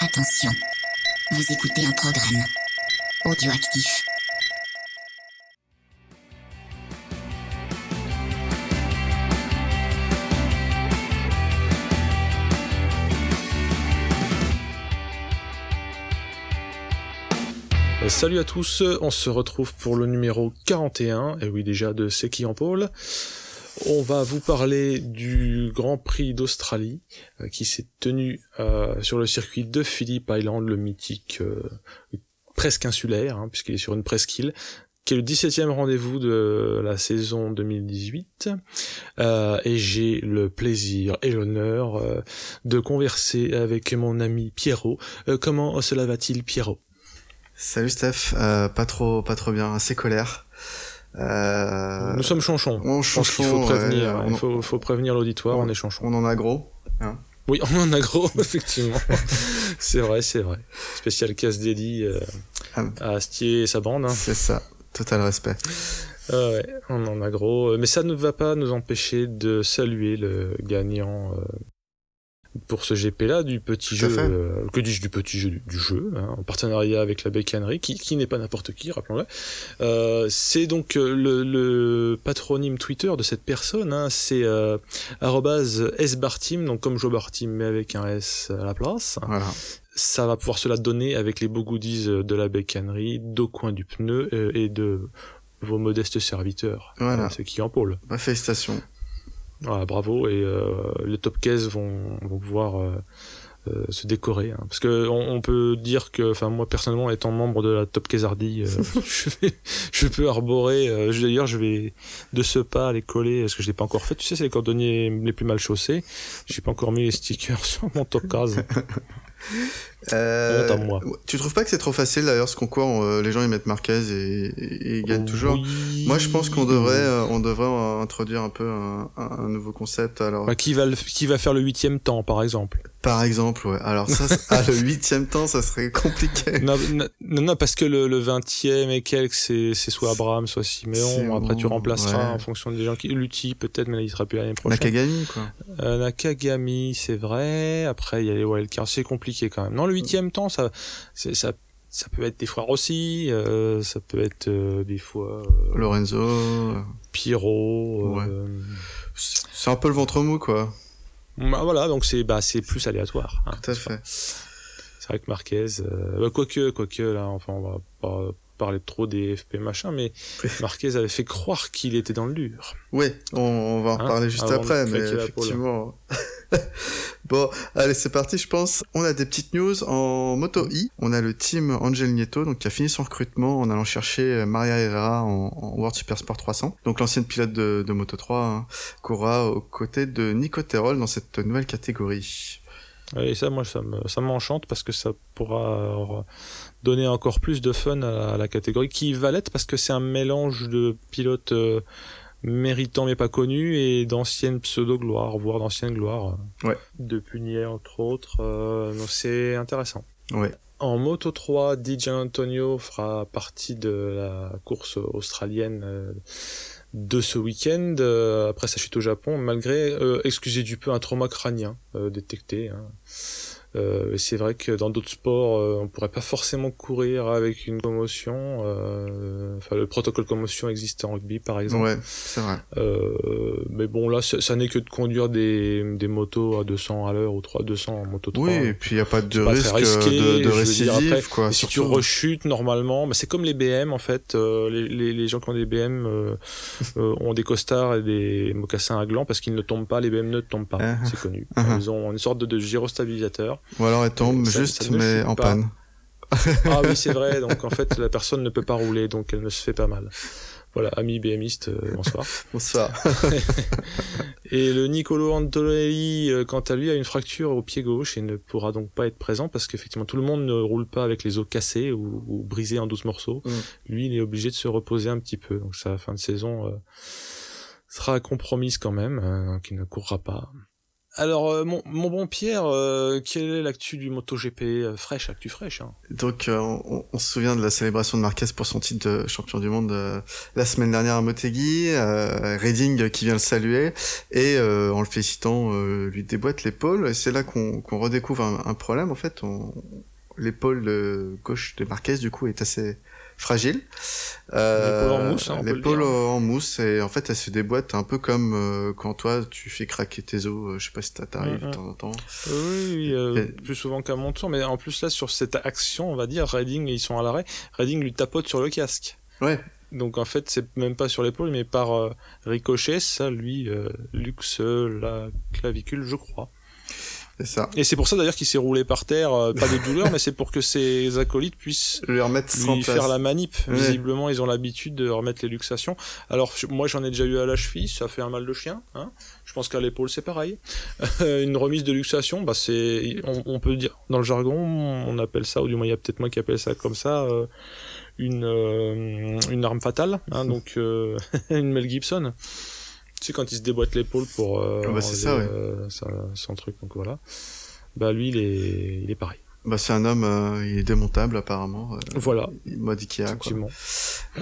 Attention, vous écoutez un programme audioactif. Salut à tous, on se retrouve pour le numéro 41, et oui déjà de C'est qui en pôle. On va vous parler du Grand Prix d'Australie euh, qui s'est tenu euh, sur le circuit de Phillip Island, le mythique euh, presque insulaire, hein, puisqu'il est sur une presqu'île, qui est le 17e rendez-vous de la saison 2018. Euh, et j'ai le plaisir et l'honneur de converser avec mon ami Pierrot. Comment cela va-t-il Pierrot? Salut Steph, pas trop, pas trop bien, assez colère. Euh, Nous sommes chonchons. on Je pense qu'il chanchon, faut prévenir, ouais, il faut, faut prévenir l'auditoire, on- on est chonchons. on en a gros. Oui, on en a gros, effectivement. c'est vrai, c'est vrai. Spécial casse dédié euh, Ah. à Astier et sa bande. Hein. C'est ça, total respect. Ah ouais, on en a gros. Mais ça ne va pas nous empêcher de saluer le gagnant euh, pour ce GP-là du petit jeu. euh, que dis-je du petit jeu du, du jeu, hein, en partenariat avec la bécannerie, qui, qui n'est pas n'importe qui, rappelons-le. Euh, c'est donc euh, le, le patronyme Twitter de cette personne, hein, c'est euh, sbartim, donc comme Joe Bartim, mais avec un S à la place Voilà. ça va pouvoir se la donner avec les beaux goodies de la bécannerie, d'au coin du pneu et de vos modestes serviteurs. Voilà. C'est qui en pôle. Félicitations. Voilà, bravo. Et euh, les top cases vont, vont pouvoir euh, euh, se décorer. hein. Parce que on, on peut dire que, enfin moi personnellement étant membre de la top casardie, euh, je, vais- je peux arborer. euh, D'ailleurs, je vais de ce pas les coller parce que je l'ai pas encore fait. Tu sais, c'est les cordonniers les plus mal chaussés. J'ai pas encore mis les stickers sur mon top case. Euh, moi. Tu trouves pas que c'est trop facile d'ailleurs ce concours euh, Les gens ils mettent Marquez et, et- gagnent toujours? Oui. Moi je pense qu'on devrait, euh, on devrait introduire un peu un, un nouveau concept. Alors, Bah, qui va le- qui va faire le huitième temps par exemple? Par exemple, ouais. Alors ça, ah, le huitième temps, ça serait compliqué. non, non, non, non, parce que le, le 20e et quelques, c'est, c'est soit Abraham, soit Siméon. Après, tu remplaceras ouais. en fonction des gens qui. Lutti, peut-être, mais il sera plus l'année prochaine. Nakagami quoi. Nakagami, c'est vrai. Après, il y a les wildcards. C'est compliqué quand même. Non, le huitième temps, ça, ça, ça peut être des fois Rossi, euh, ça peut être euh, des fois euh, Lorenzo. Pyro. Ouais. C'est un peu le ventre mou quoi. bah, voilà, donc c'est, bah, c'est plus aléatoire. hein. Tout à fait. C'est vrai que Marquez, bah, quoique, quoique, là, enfin, on va pas parler trop des FP machin, mais Marquez avait fait croire qu'il était dans le dur. Oui, on, on va en Hein, reparler juste avant de après, mais effectivement. bon, allez, c'est parti, je pense. On a des petites news en Moto E. On a le team Angel Nieto, donc qui a fini son recrutement en allant chercher Maria Herrera en, en World Super Sport 300. Donc l'ancienne pilote de, de Moto 3 hein, courra aux côtés de Nico Terol dans cette nouvelle catégorie. Et ça, moi, ça me, ça m'enchante parce que ça pourra donner encore plus de fun à la, à la catégorie qui va l'être parce que c'est un mélange de pilotes euh, méritants mais pas connus et d'anciennes pseudo-gloires, voire d'anciennes gloires. euh, Ouais. De Punier, entre autres. euh, donc c'est intéressant. Ouais. En Moto 3, DJ Antonio fera partie de la course australienne euh, de ce week-end, après sa chute au Japon, malgré, euh, excusez du peu, un trauma crânien euh, détecté. hein. Euh, c'est vrai que dans d'autres sports, euh, on pourrait pas forcément courir avec une commotion. euh, Enfin, le protocole commotion existe en rugby, par exemple. Ouais, c'est vrai. Euh, mais bon, là, ça, ça n'est que de conduire des, des motos à 200 à l'heure ou 3 200 en moto 3. Oui, et puis il n'y a pas de C'est pas risque très risqué, de, de récidive, après, quoi. Si tu rechutes normalement, bah, c'est comme les BM en fait. euh, les, les, les gens qui ont des BM euh, euh, ont des costards et des mocassins à gland parce qu'ils ne tombent pas. Les BM ne tombent pas, Ah. c'est connu. Ah. Ils ont une sorte de, de gyrostabilisateur. Ou alors elle tombe Ça- juste, ça mais en pas. panne. Ah oui, c'est vrai. Donc en fait, la personne ne peut pas rouler, donc elle ne se fait pas mal. Voilà, ami BMiste, euh, bonsoir. Bonsoir. Et le Nicolo Antonelli, euh, quant à lui, a une fracture au pied gauche et ne pourra donc pas être présent parce qu'effectivement tout le monde ne roule pas avec les os cassés ou, ou brisés en 12 morceaux. Mm. Lui, il est obligé de se reposer un petit peu. Donc sa fin de saison euh, sera compromise quand même, euh, donc il ne courra pas. Alors, euh, mon, mon, bon Pierre, euh, quelle est l'actu du MotoGP euh, fraîche, actu fraîche hein Donc, on, on, se souvient de la célébration de Marquez pour son titre de champion du monde la semaine dernière à Motegi, Redding qui vient le saluer et en le félicitant lui déboîte l'épaule. Et c'est là qu'on redécouvre un, un, problème en fait. L'épaule gauche de Marquez du coup est assez fragile. Euh, l'épaule en mousse, hein, L'épaule en mousse et en fait elle se déboîte un peu comme euh, quand toi tu fais craquer tes os. Euh, je sais pas si ça t'arrive de temps en temps. Oui, oui plus souvent qu'à mon tour, mais en plus là sur cette action, on va dire, Redding ils sont à l'arrêt. Redding lui tapote sur le casque. Ouais. Donc en fait c'est même pas sur l'épaule mais par ricochet, ça lui luxe la clavicule, je crois. Ça. Et c'est pour ça d'ailleurs qu'il s'est roulé par terre, euh, pas de douleur, mais c'est pour que ses acolytes puissent lui, remettre lui faire la manip. Visiblement, ils ont l'habitude de remettre les luxations. Alors moi, j'en ai déjà eu à la cheville, ça fait un mal de chien. Hein je pense qu'à l'épaule, c'est pareil. une remise de luxation, bah c'est, on, peut dire dans le jargon, on appelle ça, ou du moins il y a peut-être moi qui appelle ça comme ça. Euh, une, euh, une arme fatale, hein, donc une Mel Gibson tu sais quand il se déboîte l'épaule pour euh, ah bah c'est ça, ouais. Euh, son truc donc voilà bah lui il est il est pareil bah c'est un homme euh, il est démontable apparemment euh, voilà mode Ikea quoi.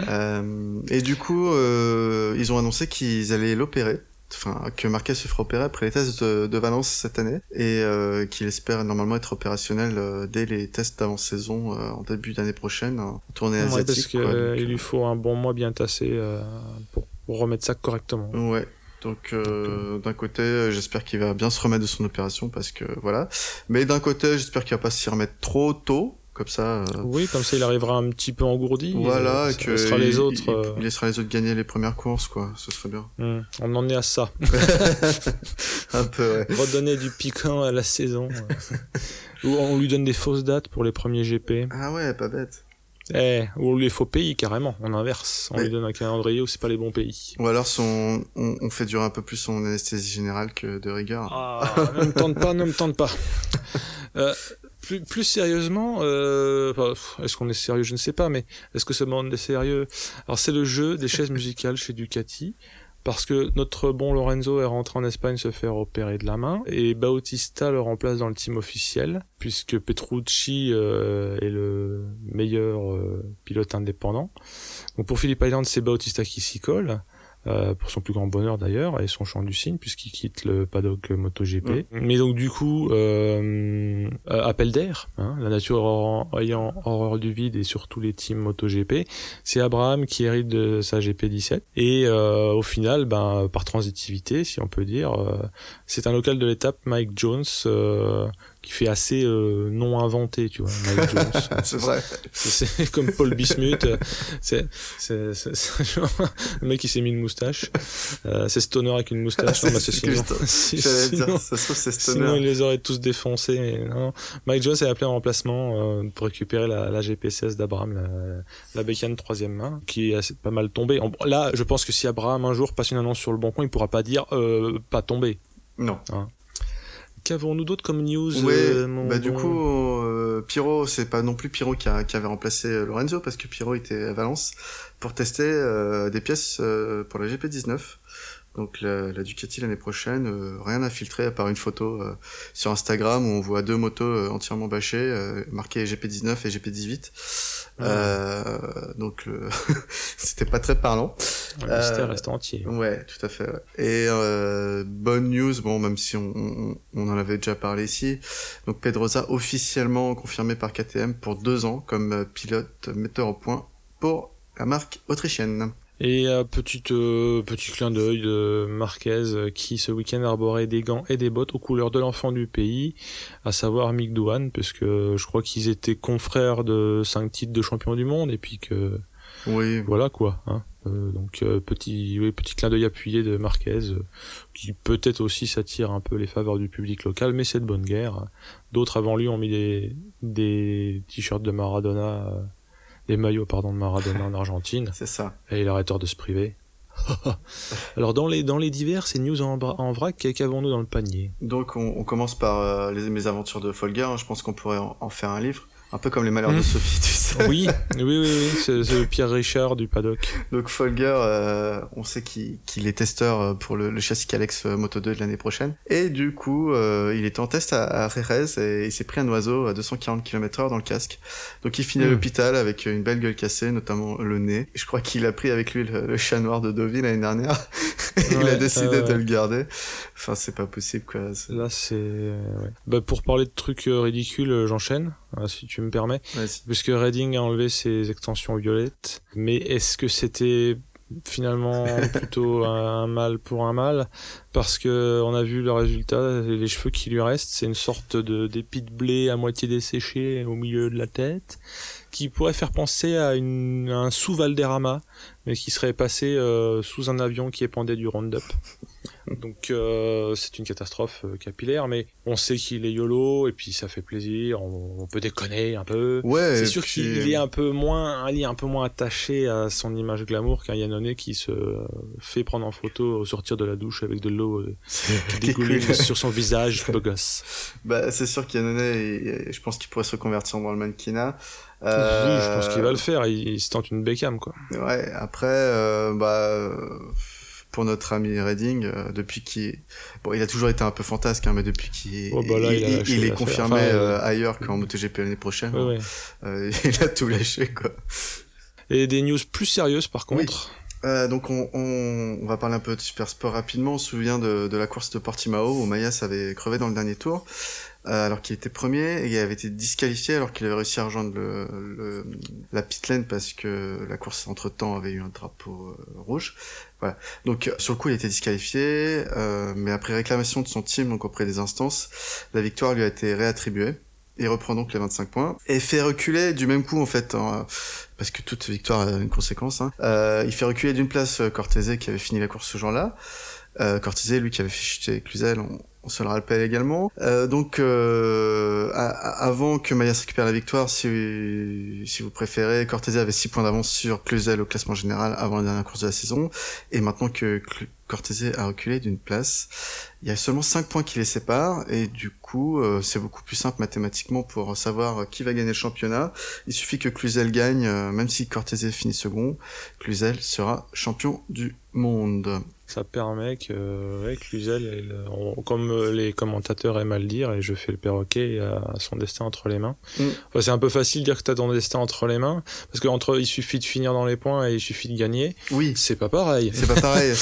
Euh, et du coup ils ont annoncé qu'ils allaient l'opérer enfin que Marquez se fera opérer après les tests de, de Valence cette année et qu'il espère normalement être opérationnel dès les tests d'avant-saison en début d'année prochaine en tournée asiatique. Ouais, parce qu'il lui faut un bon mois bien tassé pour remettre ça correctement. Ouais. Donc euh, d'un côté, euh, j'espère qu'il va bien se remettre de son opération parce que voilà. Mais d'un côté, j'espère qu'il va pas s'y remettre trop tôt, comme ça. Euh... Oui, comme ça, il arrivera un petit peu engourdi. Voilà, et, que laissera les autres. Il, laissera les autres gagner les premières courses, quoi. Ce serait bien. Mmh. On en est à ça. un peu. Ouais. Redonner du piquant à la saison. Ou on lui donne des fausses dates pour les premiers GP. Ah ouais, pas bête. Eh, ou les faux pays carrément, on inverse, on lui donne un calendrier où c'est pas les bons pays. Ou alors son, on, on, fait durer un peu plus son anesthésie générale que de rigueur. Ah, ne me tente pas, ne me tente pas. Euh, plus, plus sérieusement, euh, est-ce qu'on est sérieux, je ne sais pas, mais est-ce que ce monde est sérieux? Alors c'est le jeu des chaises musicales chez Ducati parce que notre bon Lorenzo est rentré en Espagne se faire opérer de la main et Bautista le remplace dans le team officiel puisque Petrucci euh, est le meilleur euh, pilote indépendant. Donc pour Philippe Island, c'est Bautista qui s'y colle. Euh, pour son plus grand bonheur d'ailleurs, et son champ du signe, puisqu'il quitte le paddock MotoGP. Mais donc du coup, euh, euh appel d'air, hein, la nature ayant horreur du vide et surtout les teams MotoGP, c'est Abraham qui hérite de sa GP17. Et euh, au final, ben, par transitivité, si on peut dire, c'est un local de l'étape, Mike Jones, qui fait assez euh, non inventé, tu vois. Mike Jones. c'est vrai. C'est comme Paul Bismuth. c'est c'est le mec qui s'est mis une moustache. Euh, c'est Stoner avec une moustache. c'est sinon, sinon, ça. Sinon, il les aurait tous défoncés. Non. Mike Jones est appelé en remplacement euh, pour récupérer la, la GP16 d'Abraham, la, la bécane troisième main, qui est assez, pas mal tombée. Là, je pense que si Abraham un jour passe une annonce sur le bon coin, il pourra pas dire euh, pas tombé. Non. Hein. Qu'avons-nous d'autres comme news ouais, euh, bah du coup, euh, Pyro, c'est pas non plus Pyro qui, a, qui, avait remplacé euh, Lorenzo parce que Pyro était à Valence pour tester euh, des pièces euh, pour la GP19. Donc la, la Ducati l'année prochaine, euh, rien à filtrer à part une photo euh, sur Instagram où on voit deux motos euh, entièrement bâchées, marquées GP19 et GP18. donc c'était pas très parlant. Le mystère reste entier. Ouais, tout à fait. Ouais. Et bonne news, bon même si on, on, on, en avait déjà parlé ici, donc Pedrosa officiellement confirmé par KTM pour deux ans comme pilote metteur au point pour la marque autrichienne. Et euh, petit, euh, petit clin d'œil de Marquez euh, qui ce week-end arborait des gants et des bottes aux couleurs de l'enfant du pays, à savoir Mick Douane, parce que je crois qu'ils étaient confrères de cinq titres de champion du monde et puis que oui. voilà quoi. Hein. Euh, donc petit, oui, petit clin d'œil appuyé de Marquez qui peut-être aussi s'attire un peu les faveurs du public local, mais c'est de bonne guerre. D'autres avant lui ont mis des, des t-shirts de Maradona des maillots pardon de Maradona en Argentine. C'est ça. Et il arrête de se priver. Alors dans les dans les divers, ces news en, en vrac, qu'avons-nous dans le panier? Donc on, on, commence par euh, les, mes aventures de Folger. Hein. Je pense qu'on pourrait en, en, faire un livre. Un peu comme les malheurs de Hmm. Sophie, tu sais. Oui, oui, oui, oui, c'est le Pierre Richard du paddock. Donc Folger, euh, on sait qu'il est testeur euh, pour le, le châssis Calex euh, Moto 2 de l'année prochaine. Et du coup, euh, il était en test à, à Jerez et il s'est pris un oiseau à 240 km heure dans le casque. Donc il finit à Mm. l'hôpital avec une belle gueule cassée, notamment le nez. Je crois qu'il a pris avec lui le, le chat noir de Deauville l'année dernière. et il a décidé euh, de le garder. Enfin, c'est pas possible, quoi. Là, c'est. ouais. Bah, pour parler de trucs ridicules, j'enchaîne, si tu me permets. Puisque Redding a enlevé ses extensions violettes. Mais est-ce que c'était finalement plutôt un mal pour un mal? Parce que on a vu le résultat, les cheveux qui lui restent, c'est une sorte de d'épi de blé à moitié desséché au milieu de la tête, qui pourrait faire penser à, une, à un sous Valderrama, mais qui serait passé euh, sous un avion qui épandait du Roundup. Donc euh, c'est une catastrophe euh, capillaire, mais on sait qu'il est YOLO et puis ça fait plaisir. On, on peut déconner un peu. Ouais, C'est sûr puis- qu'il est un peu moins, il est un peu moins attaché à son image glamour qu'un Yannone qui se fait prendre en photo au sortir de la douche avec de l'eau euh, coule. sur son visage, beau gosse. Bah, c'est sûr qu'Yannone, je pense qu'il pourrait se reconvertir dans le mannequinat. Oui, je pense qu'il va le faire. Il, il se tente une Beckham, quoi. Ouais, après, euh, bah, euh, pour notre ami Redding, euh, depuis qu'il, bon, il a toujours été un peu fantasque, hein, mais depuis qu'il, Oh, bah il il, il est confirmé Enfin, euh, euh, ailleurs qu'en MotoGP l'année prochaine, Ouais, hein. ouais. Il a tout lâché, quoi. Et des news plus sérieuses, par Oui. contre. Euh, donc on, on, on va parler un peu de super sport rapidement. On se souvient de, de la course de Portimao où Mayas avait crevé dans le dernier tour alors qu'il était premier et il avait été disqualifié alors qu'il avait réussi à rejoindre le, le- la pit lane parce que la course entre temps avait eu un drapeau euh, rouge. Voilà. Donc euh, sur le coup il été disqualifié, euh, mais après réclamation de son team donc auprès des instances, la victoire lui a été réattribuée. Il reprend donc les 25 points et fait reculer du même coup en fait, hein, parce que toute victoire a une conséquence. Hein. Euh, il fait reculer d'une place euh, Cortese qui avait fini la course ce jour-là. Euh, Cortese, lui qui avait fait chuter Cluzel, on, on se le rappelle également. Euh, donc euh, a- avant que Mayas récupère la victoire, si, si vous préférez, Cortese avait 6 points d'avance sur Cluzel au classement général avant la dernière course de la saison. Et maintenant que Cl- a reculé d'une place, il y a seulement 5 points qui les séparent et du coup euh, c'est beaucoup plus simple mathématiquement pour savoir qui va gagner le championnat. Il suffit que Cluzel gagne, euh, même si Cortese finit second, Cluzel sera champion du monde. Ça permet que, euh, ouais, Cluzel, elle, on- comme euh, les commentateurs aiment à le dire, et je fais le perroquet, a son destin entre les mains. Mm. Enfin, c'est un peu facile de dire que t'as ton destin entre les mains, parce que entre, il suffit de finir dans les points et il suffit de gagner. Oui, C'est pas pareil. c'est pas pareil.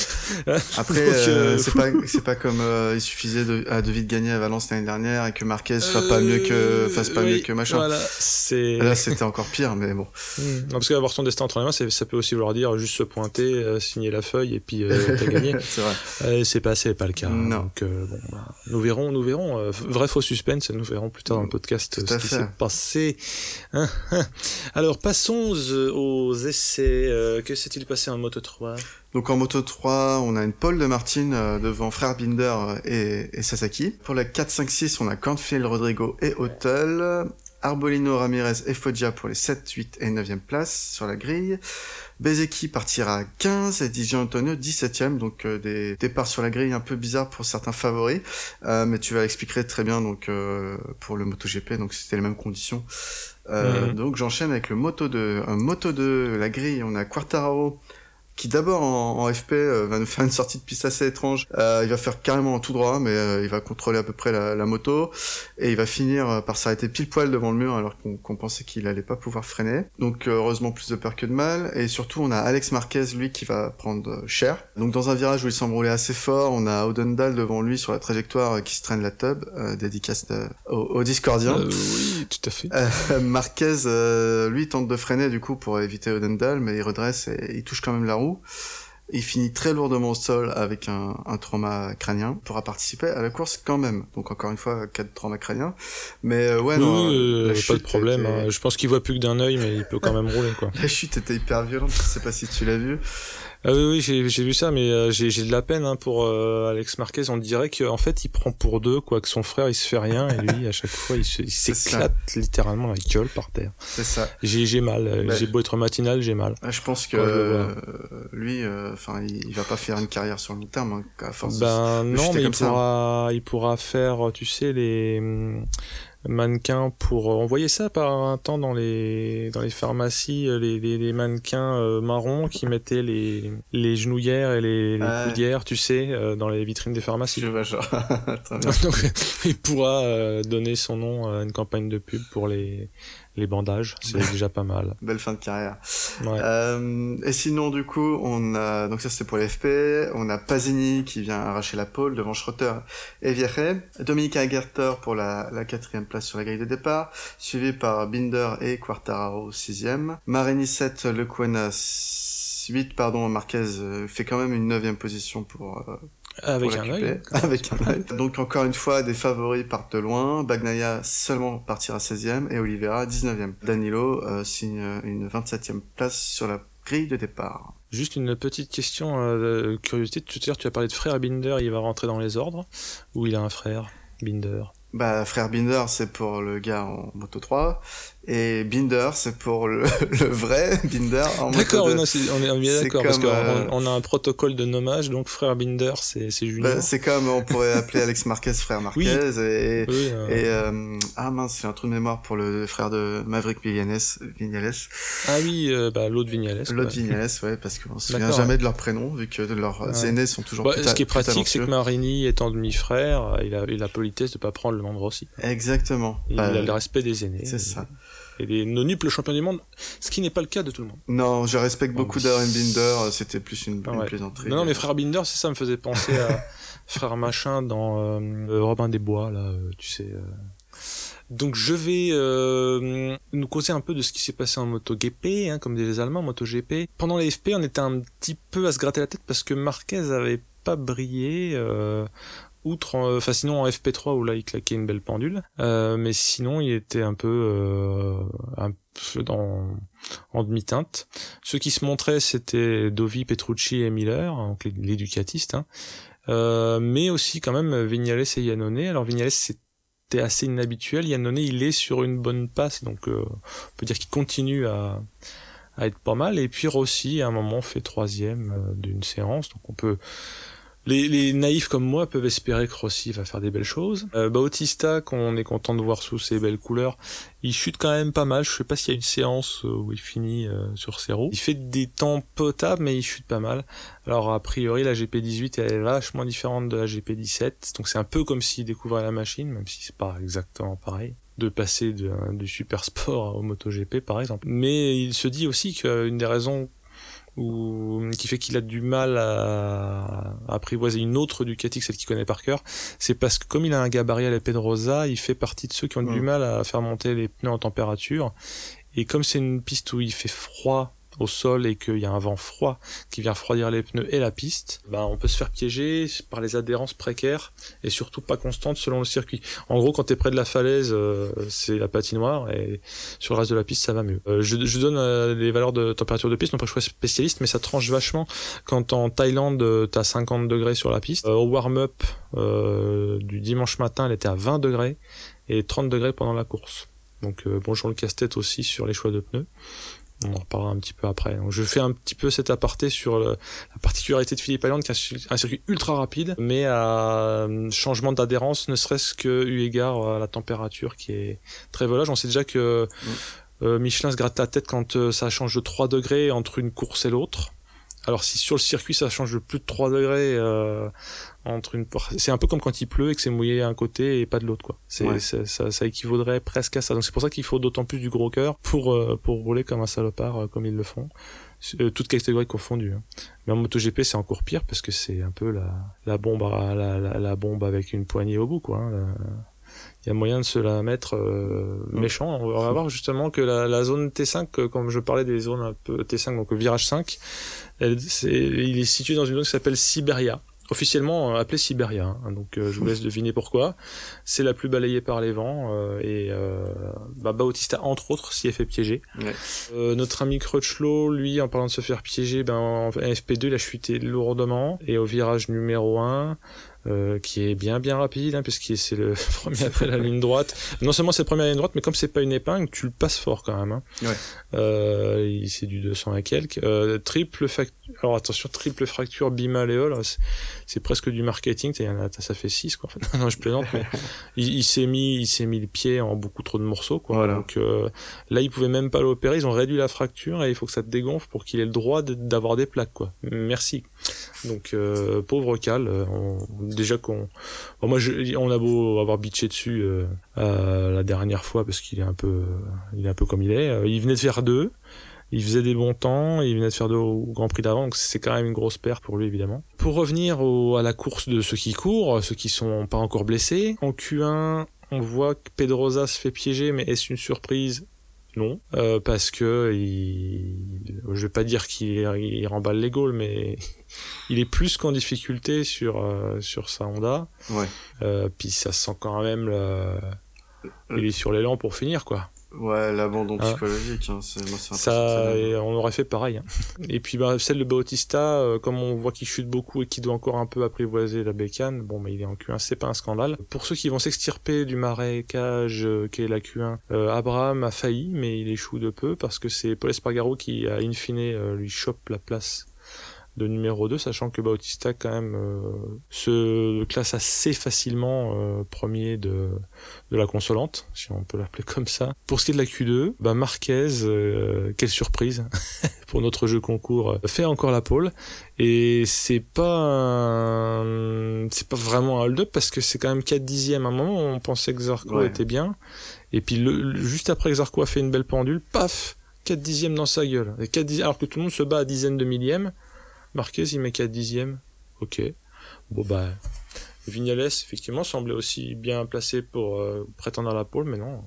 Après, euh, euh, c'est pas c'est pas comme euh, il suffisait de, à de gagner à Valence l'année dernière et que Marquez fasse pas mieux que fasse pas Euh, oui, mieux que machin. Voilà. Là, c'était encore pire, mais bon. Hmm. Non, parce qu'avoir son destin entre les mains, ça peut aussi vouloir dire juste se pointer, euh, signer la feuille et puis c'est vrai. Euh, c'est pas, c'est pas le cas. Non. Donc, euh, bon, bah, nous verrons, nous verrons. Euh, vrai faux suspense, nous verrons plus tard dans le podcast Tout euh, ce qui s'est passé. Hein, hein. Alors, passons euh, aux essais. Euh, que s'est-il passé en Moto 3 Donc en moto 3, on a une pole de Martin devant frère Binder et, et Sasaki. Pour la 4, 5, 6, on a Cornfield, Rodrigo et Hotel. Arbolino, Ramirez et Foggia pour les 7, 8 et 9e places sur la grille. Bezeki partira à 15 et Di Antonio 17e, donc euh, des départs sur la grille un peu bizarres pour certains favoris, Euh, mais tu vas l'expliquer très bien donc euh, pour le MotoGP, donc c'était les mêmes conditions. Euh, Mhm. Donc j'enchaîne avec le Moto 2. Un Moto 2, la grille, on a Quartararo qui d'abord en, en FP euh, va nous faire une sortie de piste assez étrange. Euh, il va faire carrément en tout droit, mais euh, il va contrôler à peu près la, la moto et il va finir euh, par s'arrêter pile poil devant le mur alors qu'on qu'on pensait qu'il allait pas pouvoir freiner. Donc euh, heureusement plus de peur que de mal. Et surtout on a Alex Marquez lui qui va prendre euh, cher. Donc dans un virage où il semble rouler assez fort, on a Odendal devant lui sur la trajectoire qui se traîne la tub, euh, dédicace euh, au, au Discordien. Oui, tout à fait. Euh, Marquez, euh, lui, tente de freiner du coup pour éviter Odendal, mais il redresse et il touche quand même la roue. Il finit très lourdement au sol avec un, un trauma crânien. Il pourra participer à la course quand même. Donc encore une fois, cas de trauma crânien. Mais euh, ouais, Oui, non, euh, la pas de problème. était- hein. Je pense qu'il voit plus que d'un œil, mais il peut quand même rouler, quoi. La chute était hyper violente. Je sais pas si tu l'as vu. Ah oui, oui, j'ai j'ai vu ça, mais euh, j'ai j'ai de la peine hein, pour euh, Alex Marquez. On dirait qu'en fait, il prend pour deux, quoi, que son frère, il se fait rien, et lui, à chaque fois, il s'éclate littéralement la gueule par terre. C'est ça. J'ai j'ai mal. euh, Bah, J'ai beau être matinal, j'ai mal. Je pense que euh, lui, euh, enfin, il, il va pas faire une carrière sur le long terme hein, à force. de- Ben de non, chuter mais il ça. pourra, il pourra faire, tu sais, les mannequin pour on voyait ça par un temps dans les dans les pharmacies les, les, les mannequins euh, marrons qui mettaient les les genouillères et les, les coudières tu sais euh, dans les vitrines des pharmacies Je vois genre. Très bien. Donc, il pourra euh, donner son nom à une campagne de pub pour les les bandages c'est déjà pas mal Belle fin de carrière. ouais. Euh, et sinon, du coup, on a, donc ça c'était pour les FP, on a Pasini qui vient arracher la pole devant Schroeter et Vierre, Dominique Agerter pour la, la quatrième place sur la grille de départ, suivi par Binder et Quartararo sixième. Marini 7, Lecuena 8, pardon, Marquez euh, fait quand même une neuvième position pour, euh, avec un œil Avec un œil. Donc encore une fois, des favoris partent de loin. Bagnaia seulement partira 16e et Oliveira 19e. Danilo euh, signe une 27e place sur la grille de départ. Juste une petite question euh, de curiosité. Tout à l'heure, tu as parlé de frère Binder. Il va rentrer dans les ordres ou il a un frère Binder? Bah, frère Binder, c'est pour le gars en moto 3. Et Binder, c'est pour le, le vrai Binder en D'accord, 2. oui, non, c'est- on est, bien d'accord parce qu'on euh, on a un protocole de nommage. Donc frère Binder, c'est c'est Junior. Bah, c'est comme on pourrait appeler Alex Marquez frère Marquez. Oui. Et, Oui, euh, et euh, ah mince, j'ai un trou de mémoire pour le frère de Maverick Vignales. Vignales. Ah oui, euh, bah, l'autre Vignales. L'autre. Vignales, ouais, parce qu'on se souvient jamais de leur prénom, vu que leurs Ouais. aînés sont toujours Bah, plus ce qui est pratique, c'est que. Marini étant demi-frère, il a, il a la politesse de pas prendre le nom de Rossi. Exactement. Il Bah, a le respect des aînés. c'est ça. Et des nonuples champions du monde, ce qui n'est pas le cas de tout le monde. Non, je respecte beaucoup. Darren Binder, c'était plus une, Ah plaisanterie. Non, non, mais frère Binder, c'est ça me faisait penser à frère machin dans euh, euh, Robin des Bois, là, euh, tu sais. euh. Donc je vais euh, nous causer un peu de ce qui s'est passé en MotoGP, hein, comme disent les Allemands, MotoGP. Pendant les FP, on était un petit peu à se gratter la tête parce que Marquez avait pas brillé. Euh, outre, en- enfin sinon en FP3 où là il claquait une belle pendule, euh, mais sinon il était un peu, euh, un peu dans, en demi-teinte. Ceux qui se montraient c'était Dovi, Petrucci et Miller, donc les, les Ducatistes, hein. Euh, mais aussi quand même Vignales et Yannone. Alors Vignales c'était assez inhabituel, Yannone il est sur une bonne passe, donc euh, on peut dire qu'il continue à, à être pas mal. Et puis Rossi à un moment fait troisième euh, d'une séance, donc on peut les, naïfs comme moi peuvent espérer que Rossi va faire des belles choses. Euh, Bautista, qu'on est content de voir sous ses belles couleurs, il chute quand même pas mal. Je sais pas s'il y a une séance euh, où il finit euh, sur ses roues. Il fait des temps potables, mais il chute pas mal. Alors a priori, la GP18 elle est vachement différente de la GP17, donc c'est un peu comme s'il découvrait la machine, même si c'est pas exactement pareil de passer du super sport au MotoGP par exemple. Mais il se dit aussi qu'une des raisons ou qui fait qu'il a du mal à, à apprivoiser une autre Ducati que celle qu'il connaît par cœur, c'est parce que comme il a un gabarit à la Pedrosa, il fait partie de ceux qui ont du mal à faire monter les pneus en température. Et comme c'est une piste où il fait froid au sol et qu'il y a un vent froid qui vient refroidir les pneus et la piste, bah on peut se faire piéger par les adhérences précaires et surtout pas constantes selon le circuit. En gros, quand t'es près de la falaise, euh, c'est la patinoire et sur le reste de la piste, ça va mieux. Euh, je, je donne euh, les valeurs de température de piste, non pas que je sois spécialiste, mais ça tranche vachement quand en Thaïlande, euh, t'as 50 degrés sur la piste. Euh, au warm-up euh, du dimanche matin, elle était à 20 degrés et 30 degrés pendant la course. Donc bonjour le casse-tête aussi sur les choix de pneus. On en reparlera un petit peu après. Donc, je fais un petit peu cet aparté sur le- la particularité de Philippe Island, qui est un circuit ultra rapide, mais à euh, changement d'adhérence, ne serait-ce que eu égard à la température qui est très volage. On sait déjà que euh, Michelin se gratte la tête quand euh, ça change de 3 degrés entre une course et l'autre. Alors si sur le circuit ça change de plus de 3 degrés euh, entre une c'est un peu comme quand il pleut et que c'est mouillé à un côté et pas de l'autre quoi. C'est Ouais. ça, ça équivaudrait presque à ça. Donc c'est pour ça qu'il faut d'autant plus du gros cœur pour euh, pour rouler comme un salopard euh, comme ils le font. Euh, toutes catégories confondues. hein. Mais en MotoGP c'est encore pire parce que c'est un peu la la bombe à- la, la, la bombe avec une poignée au bout quoi. hein. La- il y a moyen de se la mettre euh, méchant. On va voir justement que la, la zone T5, euh, comme je parlais des zones un peu T5, donc virage 5, il est situé dans une zone qui s'appelle Siberia. Officiellement euh, appelée Siberia, hein. donc euh, je vous laisse deviner pourquoi. C'est la plus balayée par les vents euh, et euh, bah, Bautista entre autres s'y est fait piéger. Ouais. Euh, notre ami Crutchlow, lui, en parlant de se faire piéger, ben en FP2 il a chuté lourdement et au virage numéro 1, euh, qui est bien bien rapide, hein, puisque c'est le premier après la ligne droite. Non seulement c'est le premier à la ligne droite, mais comme c'est pas une épingle, tu le passes fort quand même. Hein. Ouais. Euh, c'est du 200 et quelques. Euh, triple fracture. Alors attention, triple fracture bimaléole, c'est presque du marketing. Ça fait 6 quoi. Non, je plaisante, mais il, il s'est mis, il s'est mis le pied en beaucoup trop de morceaux quoi. Voilà. Donc euh, là, ils pouvaient même pas l'opérer. Ils ont réduit la fracture et il faut que ça te dégonfle pour qu'il ait le droit d'avoir des plaques quoi. Merci. Donc euh, pauvre Cal, on, déjà qu'on, moi on a beau avoir bitché dessus euh, euh, la dernière fois parce qu'il est un peu, il est un peu comme il est. Euh, il venait de faire deux, il faisait des bons temps, il venait de faire deux au Grand Prix d'avant, donc c'est quand même une grosse perte pour lui évidemment. Pour revenir à la course de ceux qui courent, ceux qui sont pas encore blessés, en Q1 on voit que Pedrosa se fait piéger, mais est-ce une surprise? Non, euh, parce que il... je vais pas dire qu'il il remballe les Gaules, mais il est plus qu'en difficulté sur euh, sur sa Honda. Ouais. Euh, puis ça sent quand même le... il est sur l'élan pour finir quoi. Ouais, l'abandon Ah. psychologique, hein, c'est moi c'est un peu Ça, et on aurait fait pareil. hein. Et puis bah, celle de Bautista, euh, comme on voit qu'il chute beaucoup et qu'il doit encore un peu apprivoiser la bécane, bon, bah, il est en Q1, c'est pas un scandale. Pour ceux qui vont s'extirper du marécage euh, qu'est la Q1, euh, Abraham a failli, mais il échoue de peu parce que c'est Paul Espargaro qui, a in fine, euh, lui chope la place de numéro 2, sachant que Bautista quand même euh, se classe assez facilement euh, premier de, de la consolante, si on peut l'appeler comme ça. Pour ce qui est de la Q2, bah Marquez, euh, quelle surprise pour notre jeu concours, euh, fait encore la pole et c'est pas un- c'est pas vraiment un hold-up parce que c'est quand même 4 dixièmes. À un moment, on pensait que Zarco Ouais. était bien et puis le, juste après que Zarco a fait une belle pendule, paf, 4 dixièmes dans sa gueule. Et 4 dixièmes, alors que tout le monde se bat à dizaines de millièmes, Marquez il met 4 dixièmes. Ok. Bon bah Vignales effectivement semblait aussi bien placé pour euh, prétendre à la pole, mais non.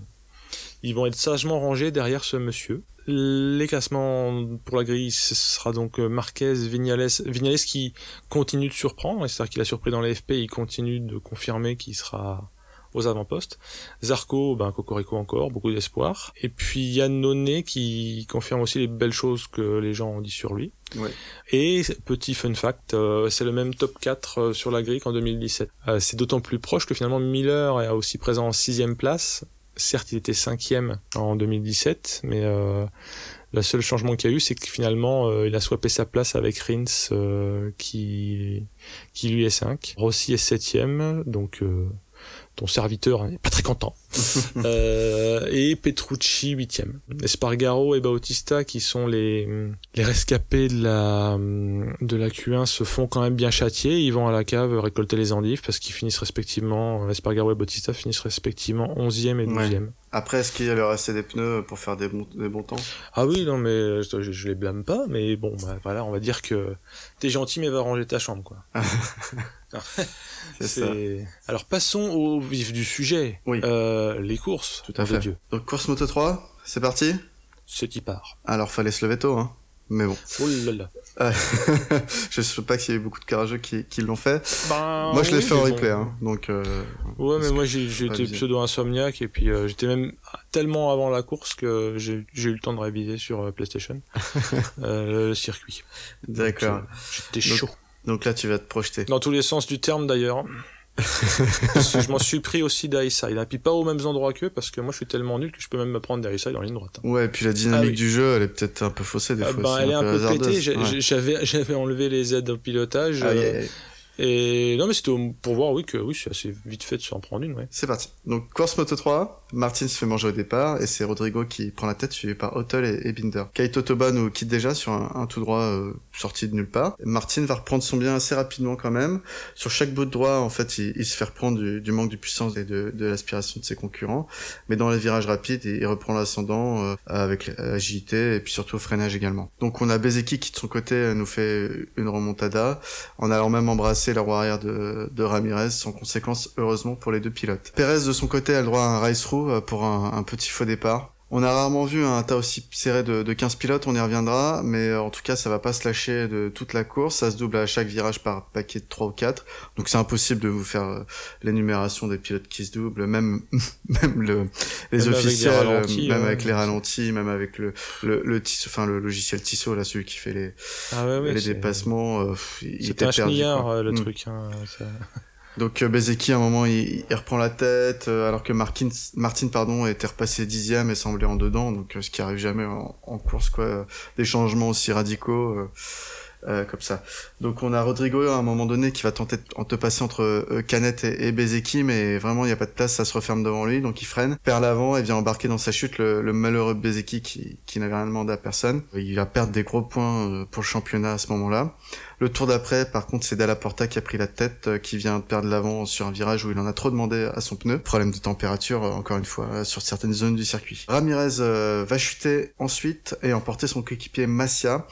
Ils vont être sagement rangés derrière ce monsieur. Les classements pour la grille, ce sera donc euh, Marquez, Vignales, Vignales qui continue de surprendre, c'est-à-dire qu'il a surpris dans les FP, il continue de confirmer qu'il sera aux avant-postes. Zarco, ben Cocorico encore, beaucoup d'espoir. Et puis Yann Nonnet qui confirme aussi les belles choses que les gens ont dit sur lui. Ouais. Et petit fun fact, euh, c'est le même top 4 euh, sur la grille qu'en 2017. Euh, c'est d'autant plus proche que finalement Miller est aussi présent en sixième place. Certes, il était cinquième en 2017, mais euh, le seul changement qu'il y a eu, c'est que finalement, euh, il a swappé sa place avec Rins, euh, qui, qui lui est 5. Rossi est septième, donc euh, ton serviteur n'est pas très content. Euh, et Petrucci huitième. Espargaro et Bautista qui sont les les rescapés de la de la Q1 se font quand même bien châtier. Ils vont à la cave récolter les endives parce qu'ils finissent respectivement Espargaro et Bautista finissent respectivement 11e et 12e. Après, est-ce qu'il y a leur assez des pneus pour faire des bons, des bons temps? Ah oui, non mais je, je- je les blâme pas, mais bon, bah, voilà, on va dire que t'es gentil mais va ranger ta chambre quoi. Ça. Alors passons au vif du sujet. Oui. Euh, les courses. Tout à fait. Dieu. Donc, course moto 3, c'est parti? C'est qui part. Alors, fallait se lever tôt, hein. Mais bon. Oh là là. Euh, je sais pas qu'il y a eu beaucoup de carageux qui, qui l'ont fait. Ben, Moi, je l'ai oui, fait en replay, bon. hein. Donc, euh, Ouais, mais moi j'étais viser. pseudo-insomniaque et puis euh, j'étais même tellement avant la course que j'ai eu le temps de réviser sur PlayStation euh, le circuit. d'accord. J'étais Donc- chaud. Donc là, tu vas te projeter. Dans tous les sens du terme d'ailleurs. Je m'en suis pris aussi d'Aïside. Et puis pas aux mêmes endroits qu'eux parce que moi je suis tellement nul que je peux même me prendre des Aïside en ligne droite. Ouais, et puis la dynamique Ah oui. du jeu, elle est peut-être un peu faussée des Ah, fois. c'est elle est un peu pétée. Ouais. J'avais enlevé les aides au pilotage. Euh, aïe. Et non mais c'était pour voir oui que oui c'est assez vite fait de s'en prendre une ouais. C'est parti. Donc, course moto 3, Martin se fait manger au départ, et c'est Rodrigo qui prend la tête, suivi par Ottel et, Binder. Kaito Toba nous quitte déjà sur un, un tout droit euh, sorti de nulle part. Martin va reprendre son bien assez rapidement quand même. Sur chaque bout de droit, en fait, il, il se fait reprendre du, du manque de puissance et de, de l'aspiration de ses concurrents. Mais dans les virages rapides, il, reprend l'ascendant euh, avec l'agilité et puis surtout au freinage également. Donc, on a Bezeki qui de son côté nous fait une remontada en allant même embrasser la roue arrière de, Ramirez, sans conséquence heureusement pour les deux pilotes. Perez de son côté a le droit à un race-through euh, pour un petit faux départ. On a rarement vu un tas aussi serré de, de 15 pilotes, on y reviendra, mais euh, en tout cas ça va pas se lâcher de toute la course, ça se double à chaque virage par paquet de 3 ou 4, donc c'est impossible de vous faire euh, l'énumération des pilotes qui se doublent, même, même le, les Même officiels, euh, ralentis, même ouais. avec les ralentis, même avec le, le, le, enfin, le logiciel Tissot, là, celui qui fait les, Ah ouais, les dépassements, euh, il était un perdu. chenillard le Mm. truc. Hein, ça- Donc Bezeki à un moment il, reprend la tête alors que Martin, Martin pardon était repassé dixième et semblait en dedans. Donc ce qui arrive jamais en, en course quoi. Des changements aussi radicaux euh, comme ça. Donc on a Rodrigo à un moment donné qui va tenter de te passer entre euh, Canet et, et Bezeki, mais vraiment il n'y a pas de place, ça se referme devant lui, donc il freine, perd l'avant et vient embarquer dans sa chute le, malheureux Bezeki qui, qui n'avait rien demandé à personne. Il va perdre des gros points euh, pour le championnat à ce moment-là. Le tour d'après, par contre, c'est Dalla Porta qui a pris la tête, euh, qui vient de perdre l'avant sur un virage où il en a trop demandé à son pneu. Problème de température, euh, encore une fois, euh, sur certaines zones du circuit. Ramirez va chuter ensuite et emporter son coéquipier Massia.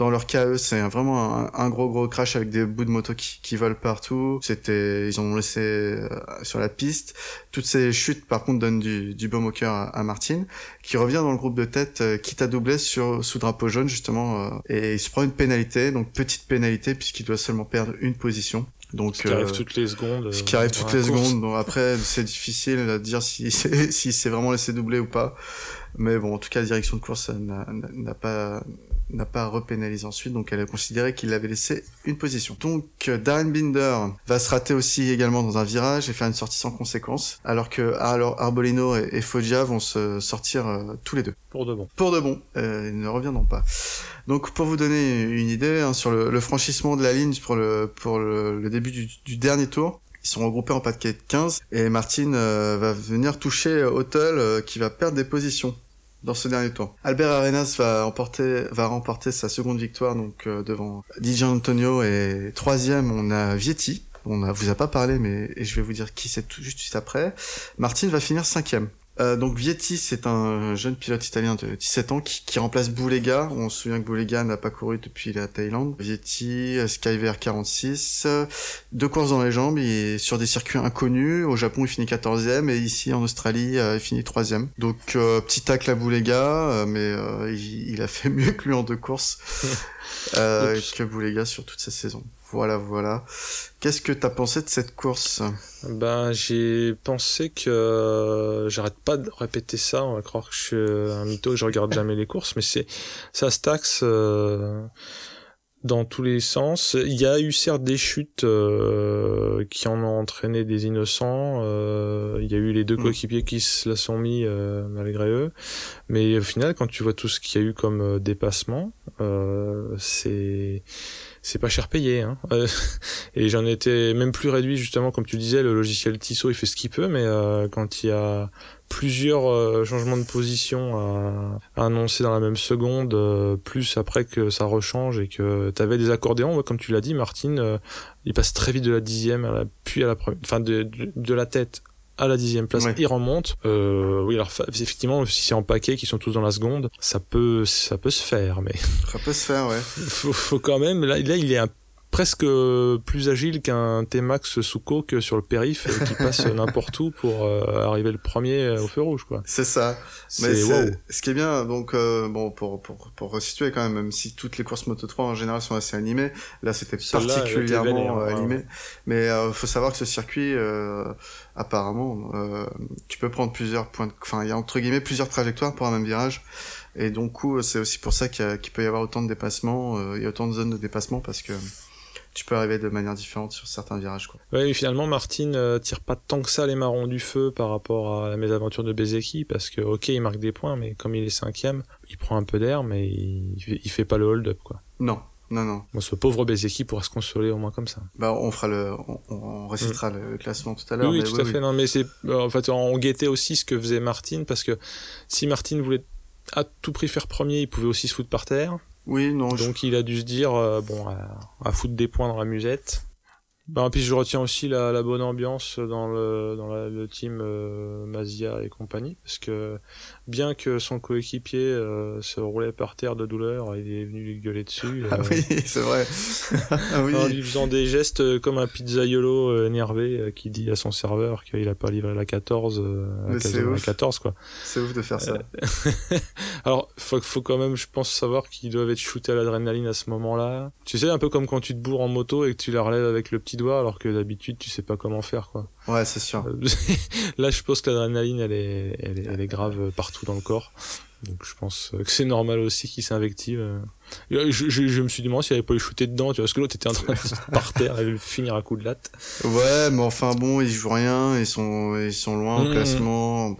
Dans leur KE, c'est vraiment un, gros gros crash avec des bouts de moto qui, qui volent partout. C'était, ils ont laissé sur la piste. Toutes ces chutes, par contre, donnent du, du baume au cœur à, à Martin, qui revient dans le groupe de tête, quitte à doubler sur sous drapeau jaune justement, et il se prend une pénalité, donc petite pénalité puisqu'il doit seulement perdre une position. Donc, ce qui arrive euh, toutes les secondes. Ce qui arrive toutes les secondes. Donc après, c'est difficile à dire si c'est si c'est vraiment laissé doubler ou pas. Mais bon, en tout cas, la direction de course n'a pas n'a pas repénalisé ensuite, donc elle a considéré qu'il avait laissé une position. Donc Darren Binder va se rater aussi également dans un virage et faire une sortie sans conséquence, alors que alors Arbolino et, Foggia vont se sortir euh, tous les deux. Pour de bon. Pour de bon, euh, ils ne reviendront pas. Donc pour vous donner une idée hein, sur le, franchissement de la ligne pour le pour le, début du, dernier tour, ils sont regroupés en paquet de 15 et Martin euh, va venir toucher Hotel qui va perdre des positions dans ce dernier tour. Albert Arenas va remporter, sa seconde victoire donc euh, devant DJ Antonio et troisième on a Vietti. On ne vous a pas parlé mais je vais vous dire qui c'est tout juste après. Martin va finir cinquième. Euh, donc Vietti, c'est un jeune pilote italien de 17 ans qui, qui remplace Boulega. On se souvient que Boulega n'a pas couru depuis la Thaïlande. Vietti, Skyver 46, deux courses dans les jambes, il est sur des circuits inconnus. Au Japon, il finit 14e et ici en Australie, euh, il finit 3e. Donc euh, petit tacle à Boulega, mais il, il, a fait mieux que lui en deux courses que Boulega sur toute sa saison. Voilà, voilà. Qu'est-ce que t'as pensé de cette course? Ben, j'ai pensé que euh, j'arrête pas de répéter ça. On va croire que je suis un mytho, que je regarde jamais les courses, mais c'est ça se taxe euh, dans tous les sens. Il y a eu certes des chutes euh, qui en ont entraîné des innocents. il y a eu les deux mm. coéquipiers qui se la sont mis malgré eux, mais au final, quand tu vois tout ce qu'il y a eu comme dépassement, c'est c'est pas cher payé. Hein. Euh, et j'en étais même plus réduit justement, comme tu disais, le logiciel Tissot il fait ce qu'il peut, mais euh, quand il y a plusieurs euh, changements de position à, annoncer dans la même seconde, plus après que ça rechange et que tu avais des accordéons, comme tu l'as dit, Martine, il passe très vite de la dixième à la, puis à la première, enfin de, de, la tête à la dixième place, il remonte. Euh, oui, alors effectivement, si c'est en paquet, qui sont tous dans la seconde, ça peut, ça peut se faire, mais ça peut se faire, ouais. faut, faut quand même. Là, là, il est un presque plus agile qu'un T-Max sous coque sur le périph qui passe n'importe où pour euh, arriver le premier au feu rouge quoi. C'est ça. Mais ce qui est bien donc euh, bon pour pour pour resituer quand même même si toutes les courses Moto 3 en général sont assez animées, là c'était particulièrement animé. Mais euh, faut savoir que ce circuit apparemment tu peux prendre plusieurs points enfin il y a entre guillemets plusieurs trajectoires pour un même virage. Et donc, c'est aussi pour ça qu'il peut y avoir autant de dépassements, il y a autant de zones de dépassement parce que tu peux arriver de manière différente sur certains virages. Quoi. Ouais, finalement, Martin euh, tire pas tant que ça les marrons du feu par rapport à la mésaventure de Bezeki, parce que, ok, il marque des points, mais comme il est cinquième, il prend un peu d'air, mais il, il fait pas le hold-up, quoi. Non, non, non. Bon, ce pauvre Bezeki pourra se consoler au moins comme ça. Bah, on fera le, on, on récitera mm. le classement tout à l'heure. Oui, tout à fait. Non, mais c'est, en fait, on guettait aussi ce que faisait Martin, parce que si Martin voulait à tout prix faire premier, il pouvait aussi se foutre par terre. Oui, non. Donc il a dû se dire, euh, bon, à, foutre des points dans la musette. Bah, puis je retiens aussi la, la bonne ambiance dans le, dans le team euh, Mazia et compagnie, parce que bien que son coéquipier euh, se roulait par terre de douleur, il est venu lui gueuler dessus. Ah oui, c'est vrai. ah oui. En lui faisant des gestes comme un pizzaiolo euh, énervé euh, qui dit à son serveur qu'il a pas livré la 14, la, 14 quoi. C'est ouf de faire ça. Alors, faut, faut quand même, je pense, savoir qu'ils doivent être shootés à l'adrénaline à ce moment-là. Tu sais, un peu comme quand tu te bourres en moto et que tu la relèves avec le petit doigts alors que d'habitude tu sais pas comment faire quoi. Ouais, c'est sûr. Là, je pense que l'adrénaline elle est, elle est, elle est grave partout dans le corps. Donc je pense que c'est normal aussi qu'il s'invective. Je, je, je, me suis demandé s'il avait pas eu shooté dedans, tu vois, parce que l'autre était en train de par terre, allait finir à coup de latte. Ouais, mais enfin bon, ils jouent rien, ils sont, ils sont loin au classement.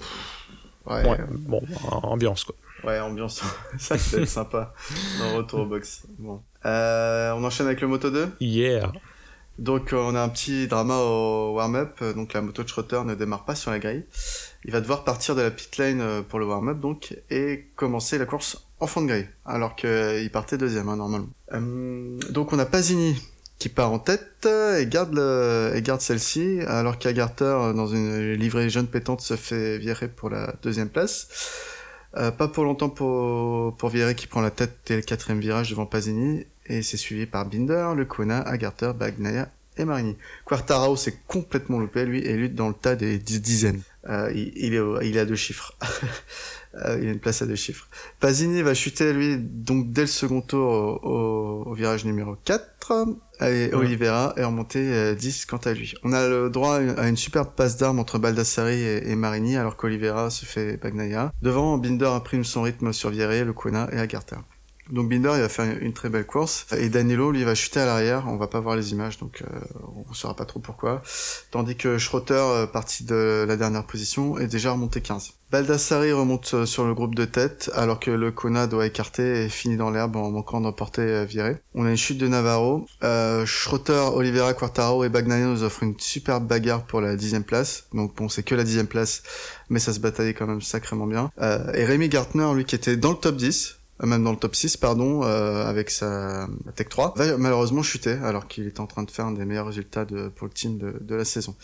ouais. ouais. bon, ambiance quoi. Ouais, ambiance. ça, c'est sympa. Un retour au box. Bon. Euh, on enchaîne avec le Moto 2 Yeah. Donc, euh, on a un petit drama au warm-up. Donc, la moto de ne démarre pas sur la grille. Il va devoir partir de la pit lane euh, pour le warm-up, donc, et commencer la course en fond de grille. Alors qu'il partait deuxième, hein, normalement. Euh, donc, on a Pasini qui part en tête et garde, celle-ci, alors qu'Agarter, dans une livrée jeune pétante, se fait virer pour la deuxième place. Euh, pas pour longtemps pour, pour Virer qui prend la tête dès le quatrième virage devant Pasini, et c'est suivi par Binder, Lecona, Agarter, Bagnaia et Marini. Quartararo s'est complètement loupé, lui, et lutte dans le tas des dizaines. Euh, il, il, est il est à deux chiffres. euh, il a une place à deux chiffres. Pasini va chuter, lui, donc dès le second tour au, au, au virage numéro 4. Et Oliveira est remonté euh, 10 quant à lui. On a le droit à une superbe passe d'armes entre Baldassari et, Marini, alors qu'Oliveira se fait Bagnaia. Devant, Binder imprime son rythme sur Vieré, Lecona et Agarter. Donc Binder, il va faire une, très belle course. Et Danilo, lui, va chuter à l'arrière. On va pas voir les images, donc euh, on saura pas trop pourquoi. Tandis que Schrotter, euh, parti de la dernière position, est déjà remonté 15. Baldassari remonte euh, sur le groupe de tête, alors que le Kona doit écarter et finit dans l'herbe en manquant d'emporter euh, Viré. On a une chute de Navarro. Euh, Schrotter, Oliveira, Quartaro et Bagnaia nous offrent une superbe bagarre pour la dixième place. Donc bon, c'est que la dixième place, mais ça se bataillait quand même sacrément bien. Et Rémi Gartner, lui, qui était dans le top 10, même dans le top 6, pardon, euh, avec sa Tech 3, va malheureusement chuter, alors qu'il est en train de faire un des meilleurs résultats de, pour le team de, de la saison.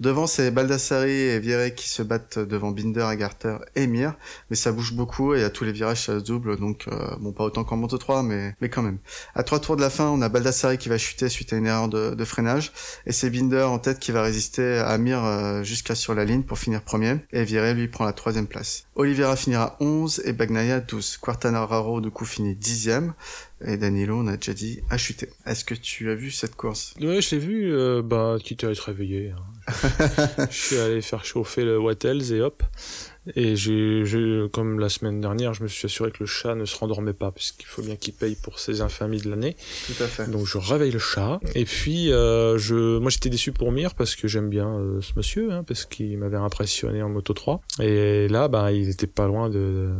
Devant, c'est Baldassari et Viré qui se battent devant Binder, Agarter et Mir, mais ça bouge beaucoup et à tous les virages ça se double, donc euh, bon, pas autant qu'en Moto 3, mais, mais quand même. À trois tours de la fin, on a Baldassari qui va chuter suite à une erreur de, de freinage, et c'est Binder en tête qui va résister à Mir euh, jusqu'à sur la ligne pour finir premier, et Viré lui prend la troisième place. Oliveira finira 11 et Bagnaia 12. Quartanaro Raro, du coup, finit dixième. Et Danilo, on a déjà dit, a chuté. Est-ce que tu as vu cette course? Ouais, je l'ai vu. Euh, bah, quitte à être réveillé. Hein. je suis allé faire chauffer le Wattels et hop. Et j'ai, comme la semaine dernière, je me suis assuré que le chat ne se rendormait pas, puisqu'il faut bien qu'il paye pour ses infamies de l'année. Tout à fait. Donc je réveille le chat. Et puis, euh, je, moi j'étais déçu pour Mir parce que j'aime bien euh, ce monsieur, hein, parce qu'il m'avait impressionné en Moto 3. Et là, bah, il était pas loin de,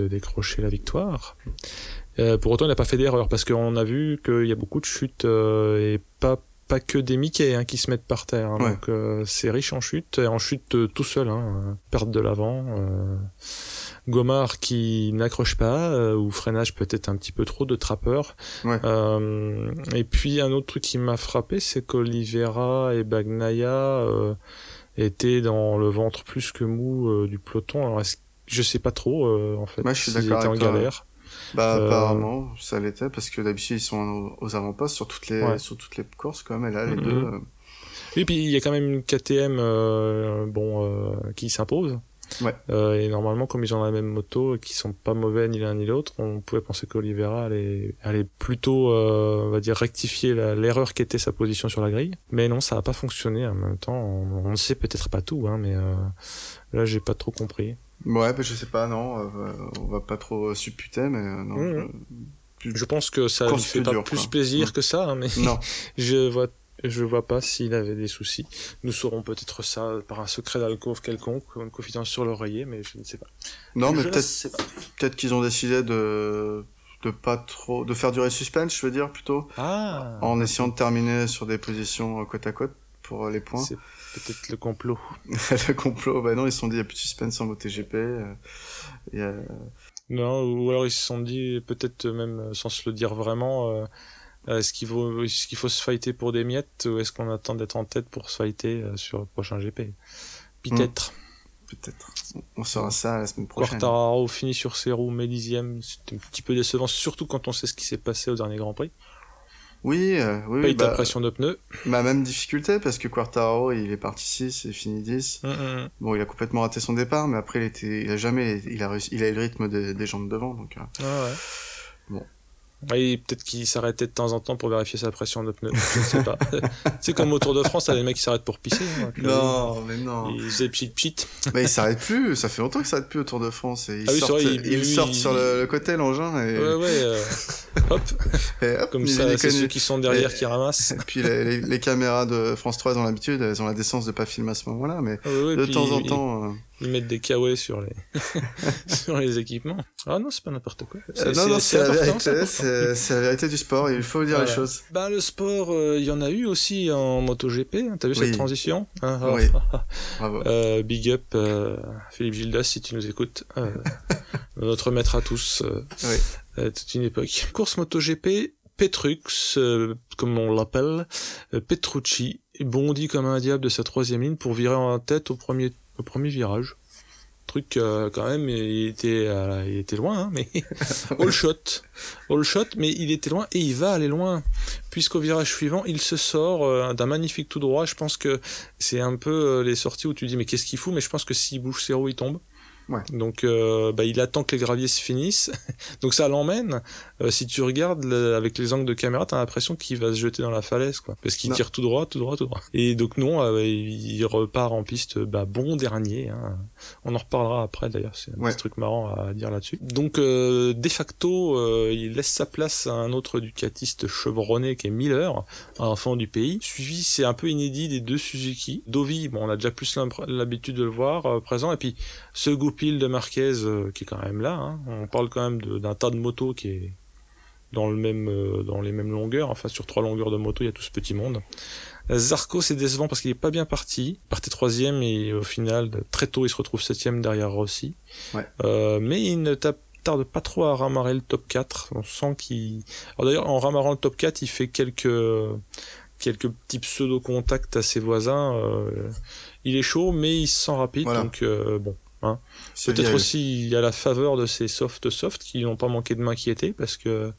de décrocher la victoire. Euh, pour autant, il n'a pas fait d'erreur parce qu'on a vu qu'il y a beaucoup de chutes euh, et pas pas que des Mickey hein, qui se mettent par terre. Hein, Ouais. Donc euh, c'est riche en chute et en chute tout seul. Hein, perte de l'avant. Gomard qui n'accroche pas euh, ou freinage peut-être un petit peu trop de trappeur. Ouais. Euh, et puis un autre truc qui m'a frappé, c'est qu'Olivera et Bagnaia euh, étaient dans le ventre plus que mou du peloton. Alors est-ce je sais pas trop euh, en fait. Moi, je suis d'accord étaient en galère. Bah, Euh, apparemment, ça l'était, parce que d'habitude, ils sont aux, avant-postes sur toutes les, Ouais. sur toutes les courses, quand même, et là, les Mhm. deux, euh, Et puis il y a quand même une KTM euh, bon euh, qui s'impose. Ouais. Euh, et normalement, comme ils ont la même moto et qui sont pas mauvais ni l'un ni l'autre, on pouvait penser qu'Olivera allait, allait plutôt, euh, on va dire, rectifier l'erreur qu'était sa position sur la grille. Mais non, ça a pas fonctionné. En même temps, on, on ne sait peut-être pas tout, hein, mais euh, là, j'ai pas trop compris. Ouais, bah, je sais pas, non, euh, on va pas trop supputer, mais euh, non. Mhm. je- Je pense que ça lui fait plus pas plus quoi. plaisir Mm. que ça, hein, mais Non, je vois je vois pas s'il avait des soucis. Nous saurons peut-être ça par un secret d'alcôve quelconque, une confidence sur l'oreiller, mais je ne sais pas. non, mais peut-être, peut-être qu'ils ont décidé de, de pas trop, de faire durer le suspense, je veux dire, plutôt, Ah en essayant de terminer sur des positions côte à côte pour les points. C'est peut-être le complot. le complot, bah non, ils se sont dit, il y a plus de suspense en MotoGP, et, euh, Non, ou alors ils se sont dit, peut-être même euh, sans se le dire vraiment, euh, est-ce qu'il faut, est-ce qu'il faut se fighter pour des miettes ou est-ce qu'on attend d'être en tête pour se fighter euh, sur le prochain GP Peut-être. peut-être. On saura ça la semaine prochaine. Quartararo finit sur ses roues, mais dixième, c'était un petit peu décevant, surtout quand on sait ce qui s'est passé au dernier Grand Prix. Oui, euh, oui, Paye oui, ta bah, pression de pneus. ma même difficulté, parce que Quartaro, il est parti 6 et fini 10. Hum, hum. Bon, il a complètement raté son départ, mais après, il était, il a jamais, il a réussi, il a eu le rythme des, des gens de devant, donc, euh, Ah ouais. Oui, peut-être qu'il s'arrêtait de temps en temps pour vérifier sa pression de pneu. Je ne sais pas. c'est comme au Tour de France, t'as les mecs qui s'arrêtent pour pisser. Hein, Non, mais non. Ils faisaient pchit pchit. Mais il s'arrête plus, ça fait longtemps qu'il s'arrête plus au Tour de France. Et ils Ah oui, sortent, vrai, il- ils lui, sortent il- sur le, le côté l'engin et, Ouais, ouais. euh, hop, et hop, comme ça, est c'est ceux qui sont derrière Et- qui ramassent. Et puis les, les- les caméras de France 3 elles ont l'habitude, elles ont la décence de pas filmer à ce moment-là, mais Ah ouais, ouais, de temps en ils- temps. euh, Ils mettent des kawaii sur les sur les équipements. Ah non, c'est pas n'importe quoi. euh, non, non, c'est la vérité, c'est la vérité du sport, il faut dire Voilà. les choses. Bah le sport, euh, il y en a eu aussi en MotoGP. hein. T'as vu Oui. cette transition? Hein, ah, Oui. Bravo. Euh, big up euh, Philippe Gildas si tu nous écoutes. Euh, notre maître à tous. Oui. toute une époque. Course MotoGP, Petrux, euh, comme on l'appelle, euh, Petrucci, bondit comme un diable de sa troisième ligne pour virer en tête au premier, au premier virage. Truc euh, quand même, il était, euh, il était loin, hein, mais all shot, all shot, mais il était loin et il va aller loin, puisqu'au virage suivant, il se sort euh, d'un magnifique tout droit. Je pense que c'est un peu les sorties où tu dis mais qu'est-ce qu'il fout, mais je pense que s'il bouge ses roues, il tombe. Ouais. Donc euh, bah, il attend que les graviers se finissent. Donc ça l'emmène. Euh, si tu regardes le- avec les angles de caméra, t'as l'impression qu'il va se jeter dans la falaise, quoi. Parce qu'il tire tout droit, tout droit, tout droit. Et donc non, euh, il repart en piste, bah, bon dernier. Hein. On en reparlera après d'ailleurs. C'est un Ouais. petit truc marrant à dire là-dessus. Donc euh, de facto, euh, il laisse sa place à un autre ducatiste chevronné qui est Miller, un enfant du pays. Suivi, c'est un peu inédit des deux Suzuki. Dovi, bon, on a déjà plus l'habitude de le voir euh, présent. Et puis ce goupil de Marquez euh, qui est quand même là. hein. On parle quand même d'un tas de motos qui est dans le même euh, dans les mêmes longueurs. Enfin, sur trois longueurs de moto, il y a tout ce petit monde. Euh, Zarco, c'est décevant parce qu'il est pas bien parti. Il partait troisième et au final, très tôt, il se retrouve septième derrière Rossi. Ouais. Euh, mais il ne tape tarde pas trop à ramarrer le top 4. On sent qu'il... Alors d'ailleurs, en ramarrant le top 4, il fait quelques quelques petits pseudo-contacts à ses voisins. euh, il est chaud, mais il se sent rapide. Voilà. Donc euh, bon, C'est Peut-être aussi il y a la faveur de ces soft soft qui n'ont pas manqué de m'inquiéter parce que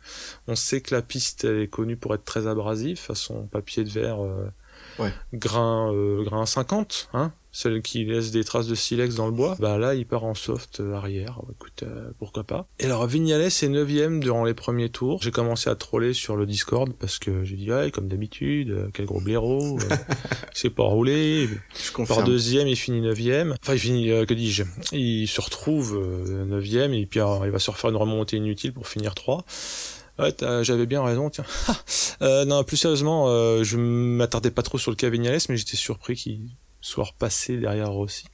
on sait que la piste elle est connue pour être très abrasive façon papier de verre euh, Ouais. grain euh, grain 50 hein celle qui laisse des traces de silex dans le bois bah là il part en soft euh, arrière écoute euh, pourquoi pas et alors Vignales est 9 durant les premiers tours j'ai commencé à troller sur le Discord parce que j'ai dit ouais comme d'habitude euh, quel gros blaireau euh, sait pas rouler Je par confirme. deuxième, il finit neuvième. Enfin, il finit, euh, que dis-je Il se retrouve euh, neuvième et puis alors, il va se refaire une remontée inutile pour finir trois. Ouais, t'as- j'avais bien raison, tiens. euh, non, plus sérieusement, euh, je m'attardais pas trop sur le cas Vignales, mais j'étais surpris qu'il soit repassé derrière Rossi.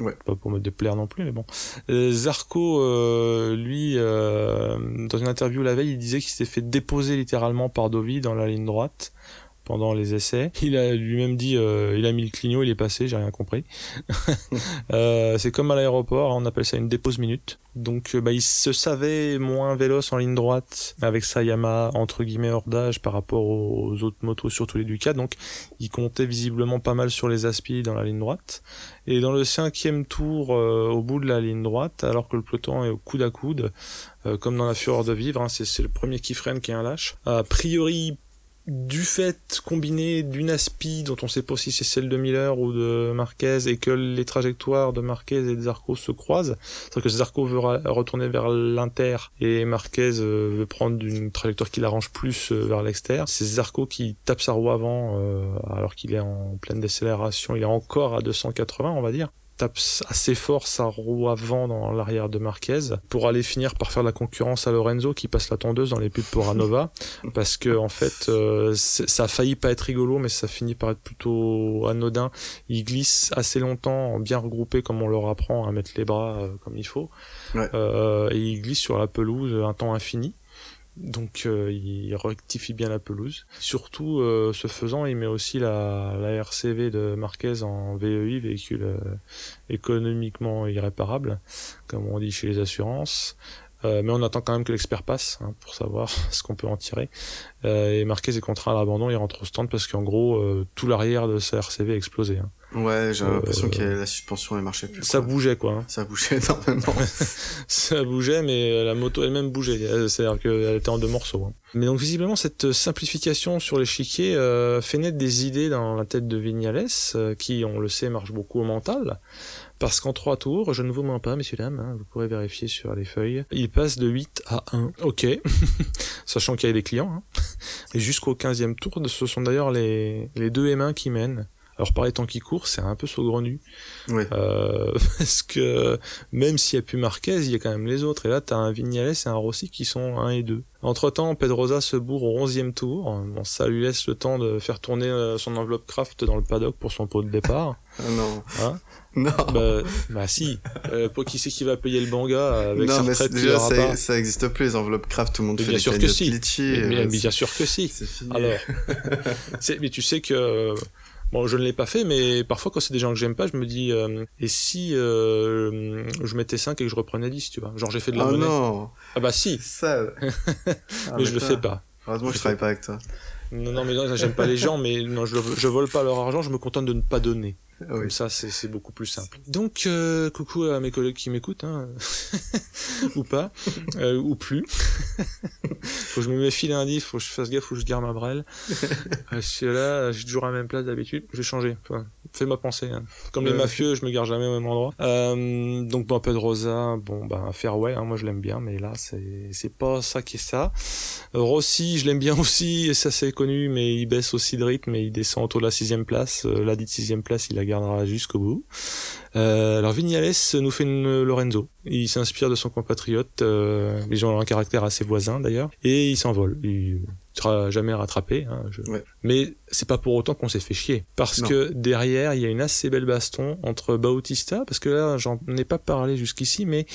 Ouais. Pas pour me déplaire non plus, mais bon. Euh, Zarco, euh, lui, euh, dans une interview la veille, il disait qu'il s'était fait déposer littéralement par Dovi dans la ligne droite pendant les essais. Il a lui-même dit, euh, il a mis le clignot, il est passé, j'ai rien compris. Euh, c'est comme à l'aéroport, on appelle ça une dépose minute. Donc euh, bah, il se savait moins véloce en ligne droite avec sa Yamaha entre guillemets hors d'âge par rapport aux autres motos, surtout les Ducat. Donc il comptait visiblement pas mal sur les aspi dans la ligne droite. Et dans le cinquième tour, euh, au bout de la ligne droite, alors que le peloton est au coude à coude, euh, comme dans la fureur de vivre, hein, c'est le premier qui freine qui est un lâche. A priori, du fait combiné d'une aspi dont on sait pas si c'est celle de Miller ou de Marquez et que les trajectoires de Marquez et de Zarco se croisent, c'est-à-dire que Zarco veut retourner vers l'inter et Marquez euh, veut prendre une trajectoire qui l'arrange plus euh, vers l'extérieur. C'est Zarco qui tape sa roue avant euh, alors qu'il est en pleine décélération, il est encore à 280 on va dire tape assez fort sa roue avant dans l'arrière de Marquez pour aller finir par faire la concurrence à Lorenzo qui passe la tondeuse dans les pubs pour Anova. Parce que en fait euh, ça a failli pas être rigolo mais ça finit par être plutôt anodin. Il glisse assez longtemps bien regroupé comme on leur apprend à mettre les bras euh, comme il faut. Ouais. Euh, et il glisse sur la pelouse un temps infini donc euh, il rectifie bien la pelouse. Surtout, euh, ce faisant, il met aussi la, RCV de Marquez en VEI, véhicule euh, économiquement irréparable, comme on dit chez les assurances. Mais on attend quand même que l'expert passe hein, pour savoir ce qu'on peut en tirer. Et Marquez est contraint à l'abandon, il rentre au stand parce qu'en gros, tout l'arrière de sa RCV a explosé. hein. Ouais, j'ai Euh, l'impression que la suspension elle marchait plus. Ça quoi. bougeait quoi. hein. Ça bougeait énormément. ça bougeait, mais la moto elle-même bougeait. Euh, C'est-à-dire qu'elle était en deux morceaux. hein. Mais donc visiblement, cette simplification sur l'échiquier euh, fait naître des idées dans la tête de Vignales, euh, qui, on le sait, marche beaucoup au mental. Parce qu'en trois tours, je ne vous mens pas, messieurs dames, hein, vous pourrez vérifier sur les feuilles, il passe de 8 à 1. Ok, sachant qu'il y a des clients. Hein. Et jusqu'au 15e tour, ce sont d'ailleurs les, les deux M1 qui mènent. Alors par les temps qui courent, c'est un peu saugrenu. Oui. Euh, parce que même s'il y a plus Marquez, il y a quand même les autres. Et là, t'as un Vignales et un Rossi qui sont 1 et 2. Entre-temps, Pedrosa se bourre au 11e tour. Bon, ça lui laisse le temps de faire tourner euh, son enveloppe craft dans le paddock pour son pot de départ. Ah non. Hein Non. bah, bah si. Euh, pour qui c'est qui va payer le banga avec non, mais déjà, ça, ça existe plus, les enveloppes craft, tout le monde Mais fait bien sûr que si. mais, euh, mais bien sûr que si. Alors, mais tu sais que bon, je ne l'ai pas fait, mais parfois quand c'est des gens que j'aime pas, je me dis euh, et si euh, je mettais 5 et que je reprenais 10, tu vois? Genre j'ai fait de la Oh monnaie. non, Ah bah si, c'est sale. Ah, mais je le fais pas. Heureusement que je travaille pas avec toi. Non, non, mais non, j'aime pas les gens, mais non, je, je vole pas leur argent, je me contente de ne pas donner. Ah Comme ça, c'est c'est beaucoup plus simple. Donc, euh, coucou à mes collègues qui m'écoutent, hein, ou pas, euh, ou plus. faut que je me méfie lundi, faut que je fasse gaffe, faut que je garde ma brelle. Parce que là, j'ai toujours la même place d'habitude, je vais changer. Enfin, Fais-moi penser. hein. Comme les mafieux, je me garde jamais au même endroit. Euh, donc, bon, Pedrosa, bon, ben, Fairway, hein, moi je l'aime bien, mais là, c'est c'est pas ça qui est ça. Euh, Rossi, je l'aime bien aussi, et ça c'est connu, mais il baisse aussi de rythme et il descend autour de la sixième place. Euh, la dite sixième place, il la gardera jusqu'au bout. Euh, alors Vignales nous fait une Lorenzo. Il s'inspire de son compatriote. Euh, ils ont un caractère assez voisin d'ailleurs, et il s'envole. Il sera jamais rattrapé. Hein, je- Ouais. Mais c'est pas pour autant qu'on s'est fait chier, parce Non. que derrière il y a une assez belle baston entre Bautista, parce que là j'en ai pas parlé jusqu'ici, mais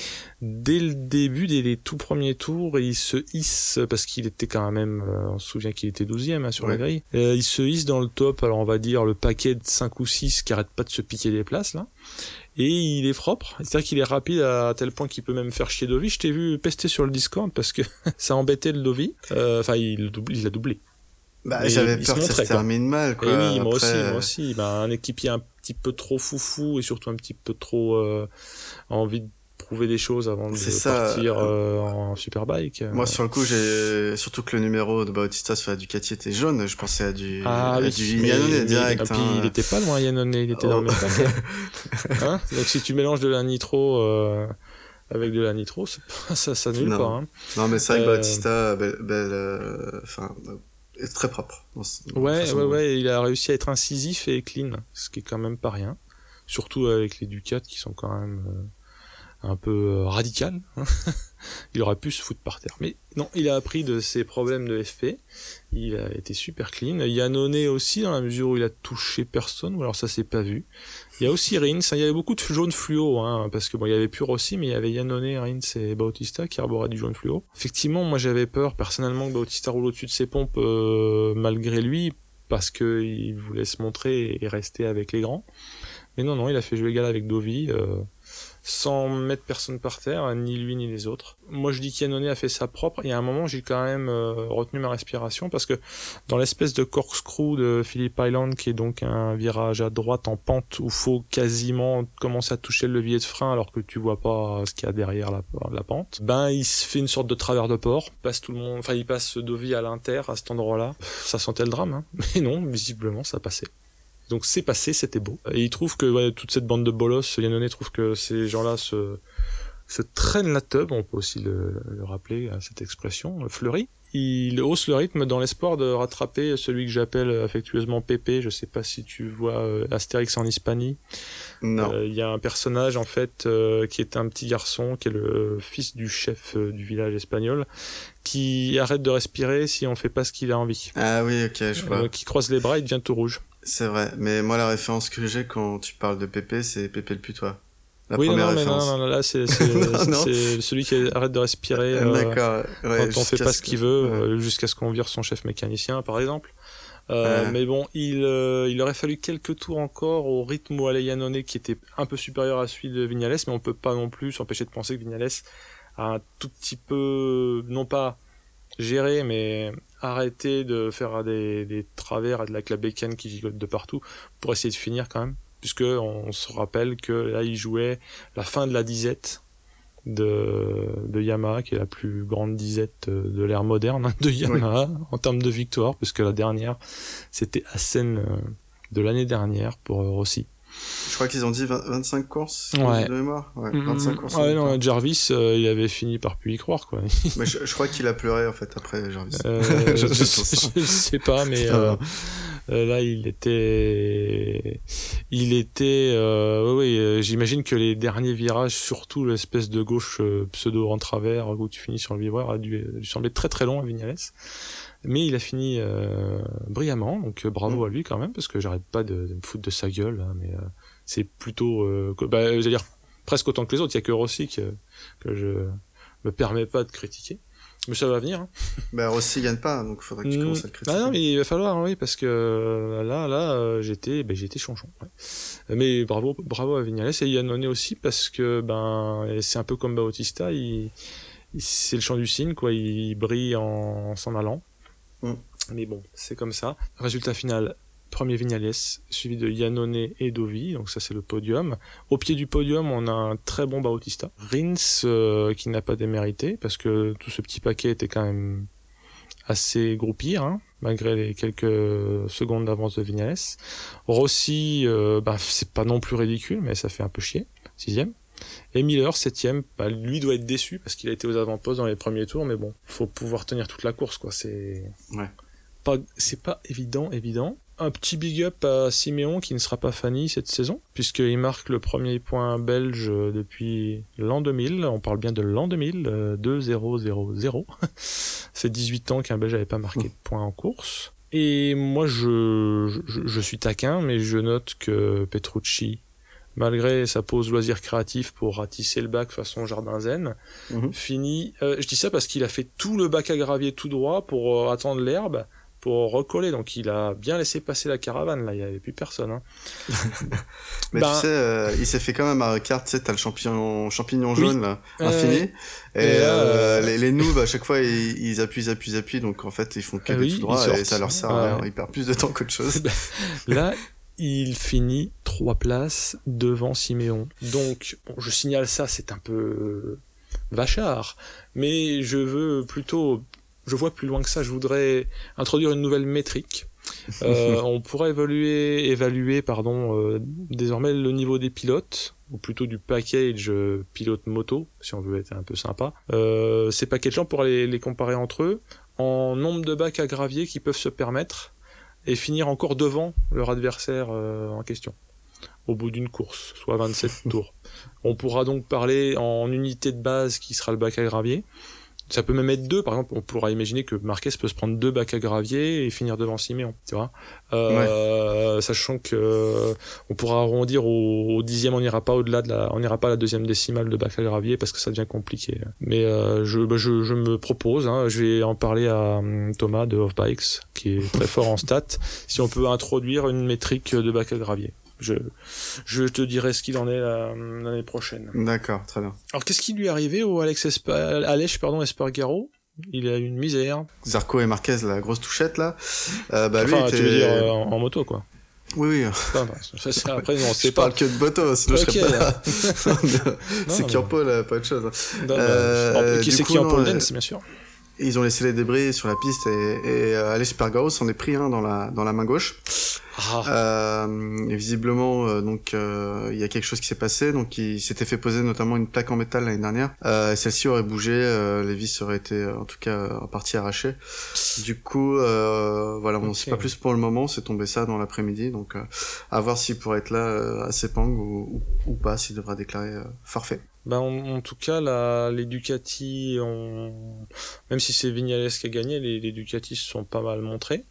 dès le début, dès les tout premiers tours, il se hisse, parce qu'il était quand même, euh, on se souvient qu'il était 12e hein, sur la grille, Euh, il se hisse dans le top, alors on va dire le paquet de 5 ou 6 qui arrête pas de se piquer des places là, et il est propre, c'est-à-dire qu'il est rapide à tel point qu'il peut même faire chier Dovi, je t'ai vu pester sur le Discord parce que ça embêtait le Dovi, Euh, enfin il le double- il l'a doublé. Bah, j'avais peur que ça se quoi. termine mal, quoi. et oui, moi Après, aussi, euh, moi aussi, bah, un équipier un petit peu trop foufou et surtout un petit peu trop euh, envie de prouver des choses avant de ça. partir euh, en superbike. Moi, sur le coup, j'ai surtout que le numéro de Bautista sur la Ducati était jaune. Je pensais à du, Ah à oui, du direct. et puis hein. il était pas loin Yannone, il était dans Oh. le même paquet. Hein? Donc si tu mélanges de la nitro euh, avec de la nitro, ça ça nulle pas. Hein. Non, mais c'est vrai que Euh, Bautista, belle, belle, euh, enfin, euh, est très propre. dans ce- dans Ouais, ouais, ouais, il a réussi à être incisif et clean, ce qui est quand même pas rien. Surtout avec les Ducats qui sont quand même euh, un peu euh, radicales. hein. il aurait pu se foutre par terre. Mais non, il a appris de ses problèmes de FP. Il a été super clean. Yannone aussi, dans la mesure où il a touché personne, ou alors ça s'est pas vu. Il y a aussi Rins, il y avait beaucoup de jaune fluo, hein, parce que bon, il y avait plus Rossi, mais il y avait Yannone, Rins et Bautista qui arboraient du jaune fluo. Effectivement, moi j'avais peur personnellement que Bautista roule au-dessus de ses pompes euh, malgré lui, parce que il voulait se montrer et rester avec les grands. Mais non, non, il a fait jeu égal avec Dovi, euh, sans mettre personne par terre, ni lui ni les autres. Moi je dis qu'Yannone a fait ça propre, et à un moment j'ai quand même euh, retenu ma respiration, parce que dans l'espèce de corkscrew de Phillip Island, qui est donc un virage à droite en pente, où faut quasiment commencer à toucher le levier de frein alors que tu vois pas ce qu'il y a derrière la, la pente, ben il se fait une sorte de travers de port, passe tout le monde, enfin il passe Dovi à l'inter à cet endroit-là. Ça sentait le drame, hein. mais non, visiblement ça passait. Donc c'est passé, c'était beau. Et il trouve que ouais, toute cette bande de bolos, Yannone trouve que ces gens-là se, se traînent la teub, on peut aussi le, le rappeler à cette expression, fleurie. Il hausse le rythme dans l'espoir de rattraper celui que j'appelle affectueusement Pépé. Je sais pas si tu vois euh, Astérix en Hispanie. Non. Euh, Il y a un personnage en fait euh, qui est un petit garçon, qui est le fils du chef euh, du village espagnol, qui arrête de respirer si on fait pas ce qu'il a envie. Ah oui, ok, je vois. Qui croise les bras, il devient tout rouge. C'est vrai. Mais moi, la référence que j'ai quand tu parles de Pépé, c'est Pépé le putois. La oui, première non, mais non, référence. non, non, là c'est celui qui arrête de respirer. euh, D'accord. Ouais, quand on fait pas ce qu'il veut, ouais. euh, jusqu'à ce qu'on vire son chef mécanicien, par exemple. Euh, Ouais. Mais bon, il, euh, il aurait fallu quelques tours encore au rythme où Yannone, qui était un peu supérieur à celui de Vignales, mais on peut pas non plus s'empêcher de penser que Vignales a un tout petit peu, non pas géré, mais arrêté de faire des, des travers et de la clabécane qui gigote de partout pour essayer de finir quand même, puisque on se rappelle que là il jouait la fin de la disette de, de Yamaha, qui est la plus grande disette de l'ère moderne de Yamaha en termes de victoire, puisque la dernière, c'était Assen euh, de l'année dernière pour Rossi. Je crois qu'ils ont dit 25 courses ouais. de mémoire. Ouais, 25 mm, courses. Ouais, non, Jarvis, euh, il avait fini par plus y croire, quoi. mais je, je crois qu'il a pleuré, en fait, après Jarvis. Euh, je, je, sais pas, mais euh, là, il était, il était, euh, oui, j'imagine que les derniers virages, surtout l'espèce de gauche pseudo en travers où tu finis sur le vibreur, a dû lui sembler très très long à Vignales. Mais il a fini euh, brillamment, donc bravo mm. à lui quand même, parce que j'arrête pas de, de, me foutre de sa gueule, hein, mais euh, c'est plutôt, euh, bah, j'allais dire presque autant que les autres. Il y a que Rossi que, que je me permets pas de critiquer. Mais ça va venir. Hein. Bah Rossi gagne pas, donc il faudrait que tu mm. commences à le critiquer. Ah non, mais il va falloir, oui, parce que là, là, j'étais, ben, j'étais chonchon. Ouais. Mais bravo, bravo à Vignales et Yannone aussi, parce que ben, c'est un peu comme Bautista, il, c'est le champ du signe, quoi. Il brille en s'en allant. Mm. Mais bon, c'est comme ça. Résultat final, premier Vignales, suivi de Yannone et Dovi, donc ça c'est le podium. Au pied du podium, on a un très bon Bautista. Rins, euh, qui n'a pas démérité, parce que tout ce petit paquet était quand même assez groupir, hein, malgré les quelques secondes d'avance de Vignales. Rossi, euh, bah, c'est pas non plus ridicule, mais ça fait un peu chier. Sixième. Et Miller, septième, bah, lui doit être déçu parce qu'il a été aux avant-postes dans les premiers tours, mais bon, faut pouvoir tenir toute la course, quoi. C'est ouais. pas, c'est pas évident, évident. Un petit big up à Siméon qui ne sera pas Fanny cette saison, puisqu'il marque le premier point belge depuis l'an 2000. On parle bien de l'an 2000, 2-0-0-0. C'est 18 ans qu'un belge n'avait pas marqué de point en course. Et moi, je, je, je, suis taquin, mais je note que Petrucci malgré sa pause loisir créatif pour ratisser le bac façon jardin zen, mhm. fini. Euh, je dis ça parce qu'il a fait tout le bac à gravier tout droit pour euh, attendre l'herbe pour recoller. Donc il a bien laissé passer la caravane. Là, il n'y avait plus personne. Hein. Mais tu ben sais, euh, il s'est fait quand même à carte. Tu sais, t'as le champignon, champignon jaune là, infini. Et, les, les noobs à chaque fois ils, appuient, ils appuient, ils appuient. Donc en fait ils font que ah tout droit et ça leur sert à. Ils perdent plus de temps qu'autre chose. là, il finit trois places devant Siméon. Donc, bon, je signale ça, c'est un peu vachard, mais je veux plutôt, je vois plus loin que ça, je voudrais introduire une nouvelle métrique. Euh, on pourrait évaluer, évaluer pardon, euh, désormais le niveau des pilotes, ou plutôt du package euh, pilote moto, si on veut être un peu sympa. Euh, ces packages-là, on pourrait les, les comparer entre eux en nombre de bacs à gravier qui peuvent se permettre et finir encore devant leur adversaire euh, en question au bout d'une course, soit 27 tours. On pourra donc parler en unité de base qui sera le bac à gravier, ça peut même être deux, par exemple, on pourra imaginer que Marquez peut se prendre deux bacs à gravier et finir devant Siméon, tu vois. Euh, Sachant que euh, on pourra arrondir au, dixième, on n'ira pas au-delà de la, on n'ira pas à la deuxième décimale de bac à gravier parce que ça devient compliqué. Mais euh, je, bah, je, je, me propose, hein, je vais en parler à hum, Thomas de Off Bikes, qui est très fort en stats, si on peut introduire une métrique de bac à gravier je, je te dirai ce qu'il en est l'année prochaine. D'accord, très bien. Alors qu'est-ce qui lui est arrivé au Alex Alech pardon, Espargaro? Il a une misère. Zarco et Marquez, la grosse touchette là. Euh, bah, enfin, tu veux dire euh, en, moto quoi. Oui, oui. Enfin, après, non, c'est pas. parle que de moto, sinon je serais pas c'est qui en pôle, pas de chose. Euh, qui c'est qui en pôle dance, bien sûr. Ils ont laissé les débris sur la piste et, et euh, Alex Espargaro s'en est pris un dans la dans la main gauche. Ah. Euh, et visiblement, euh, donc euh, il y a quelque chose qui s'est passé. Donc il s'était fait poser notamment une plaque en métal l'année dernière. Euh, Celle-ci aurait bougé, les vis auraient été en tout cas en partie arrachées. Du coup, voilà, on ne sait pas plus pour le moment. C'est tombé ça dans l'après-midi. Donc à voir s'il pourrait être là à Sepang ou, ou, pas, s'il devra déclarer forfait. Ben, en, tout cas, la, les Ducati, même si c'est Vignales qui a gagné, les, les Ducati se sont pas mal montrés.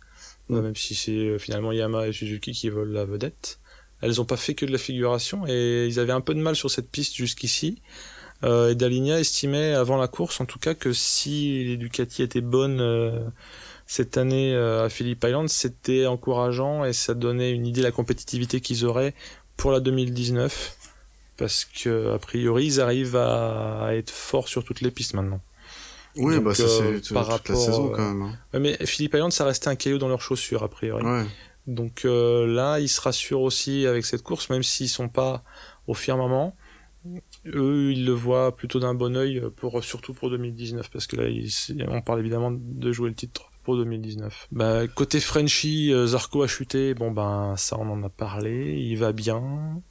Mm. même si c'est euh, finalement Yamaha et Suzuki qui volent la vedette. Elles ont pas fait que de la figuration et ils avaient un peu de mal sur cette piste jusqu'ici. Euh, et Daligna estimait avant la course en tout cas que si les Ducati étaient bonnes euh, cette année euh, à Phillip Island, c'était encourageant et ça donnait une idée de la compétitivité qu'ils auraient pour la 2019 parce que a priori ils arrivent à être forts sur toutes les pistes maintenant. Oui, bah ça c'est toute la saison quand même. Hein. Mais Philippe Island, ça restait un caillou dans leurs chaussures a priori. Ouais. Donc euh, là, ils se rassurent aussi avec cette course, même s'ils sont pas au firmament. Eux, ils le voient plutôt d'un bon oeil pour surtout pour 2019, parce que là, on parle évidemment de jouer le titre pour 2019. Bah, côté Frenchy, Zarco a chuté. Bon ben ça on en a parlé. Il va bien.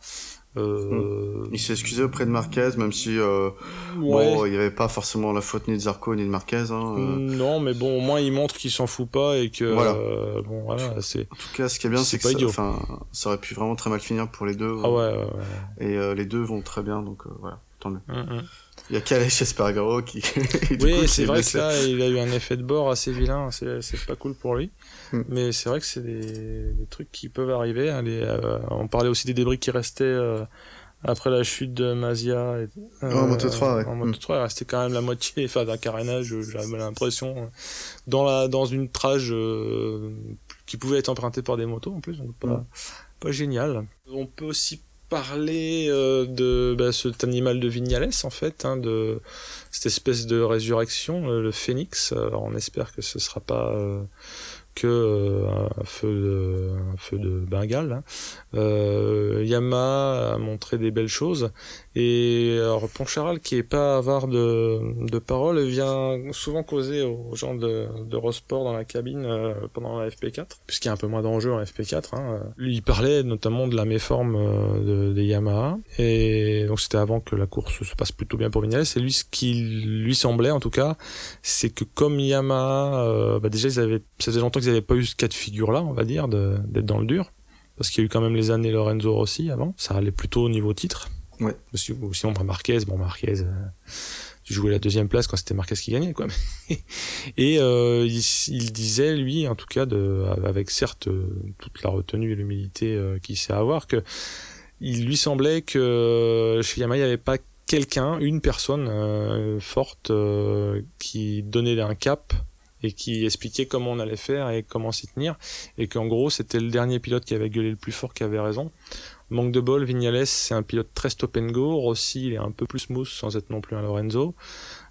Euh... Il s'est excusé auprès de Marquez, même si euh, bon, il n'y avait pas forcément la faute ni de Zarco ni de Marquez. Hein, euh. Non, mais bon, au moins il montre qu'il s'en fout pas et que voilà. Euh, bon, voilà, c'est. En tout cas, ce qui est bien, c'est que ça, enfin, ça aurait pu vraiment très mal finir pour les deux. Ah ouais. ouais, ouais. Et les deux vont très bien, donc voilà, tant mieux. Mm -hmm. Il y a Calais Espargaro qui. oui, c'est vrai que là, il a eu un effet de bord assez vilain. C'est pas cool pour lui. Mm. Mais c'est vrai que c'est des, des, trucs qui peuvent arriver. Hein, les, euh, on parlait aussi des débris qui restaient euh, après la chute de Mazia. Et, euh, en moto 3, ouais. En moto 3, il restait quand même la moitié enfin, d'un carénage, j'avais l'impression, dans, la, dans une trage qui pouvait être empruntée par des motos en plus. Donc pas, Mm. pas génial. On peut aussi parler euh, de bah, cet animal de Vignales en fait, hein, de cette espèce de résurrection, euh, le phénix. Alors on espère que ce sera pas euh, que euh, un feu de, Bengale. Hein. Euh, Yama a montré des belles choses et alors Poncharal qui est pas avare de, de parole vient souvent causer aux gens de, de Rosport dans la cabine euh, pendant la FP4 puisqu'il y a un peu moins d'enjeux en FP4. Hein. Lui il parlait notamment de la méforme euh, de, des Yamaha et donc c'était avant que la course se passe plutôt bien pour Vignales et lui ce qui lui semblait en tout cas c'est que comme Yamaha euh, bah déjà ils avaient ça faisait longtemps qu'ils n'avaient pas eu ce cas de figure là on va dire d'être dans le dur parce qu'il y a eu quand même les années Lorenzo Rossi avant ça allait plutôt au niveau titre ouais. sinon bah, Marquez bon Marquez euh, tu jouais la deuxième place quand c'était Marquez qui gagnait quoi. Et euh, il, disait lui en tout cas de avec certes toute la retenue et l'humilité euh, qu'il sait avoir que il lui semblait que chez Yamaha il n'y avait pas quelqu'un une personne euh, forte euh, qui donnait un cap et qui expliquait comment on allait faire et comment s'y tenir. Et qu'en gros c'était le dernier pilote qui avait gueulé le plus fort qui avait raison manque de bol Vignales c'est un pilote très stop and go. Rossi il est un peu plus smooth sans être non plus un Lorenzo.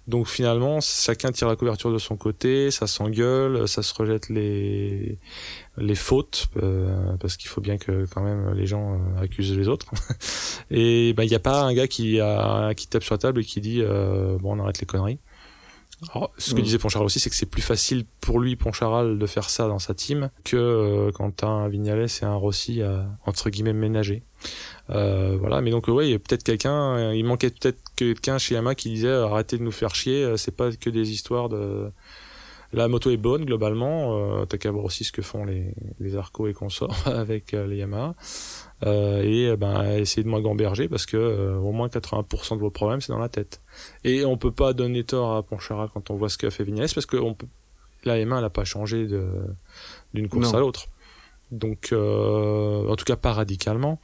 Donc finalement chacun tire la couverture de son côté ça s'engueule ça se rejette les les fautes euh, parce qu'il faut bien que quand même les gens euh, accusent les autres. Et bah il y a pas un gars qui qui tape sur la table et qui dit euh, bon on arrête les conneries alors, ce que mmh. disait Poncharal aussi, c'est que c'est plus facile pour lui, Poncharal, de faire ça dans sa team que euh, quand t'as un Vignales et un Rossi à, entre guillemets, ménager. Euh, voilà, mais donc, ouais, il y a peut-être quelqu'un, il manquait peut-être quelqu'un chez Yamaha qui disait arrêtez de nous faire chier, c'est pas que des histoires de. La moto est bonne globalement, euh, t'as qu'à voir aussi ce que font les, les Arco et consorts avec les Yamaha. Euh, et ben essayez de moins gamberger parce que euh, au moins 80% de vos problèmes c'est dans la tête. Et on peut pas donner tort à Ponchara quand on voit ce qu'a fait Vignales parce que on peut... la M1 elle a pas changé de d'une course non. à l'autre. Donc euh, en tout cas pas radicalement.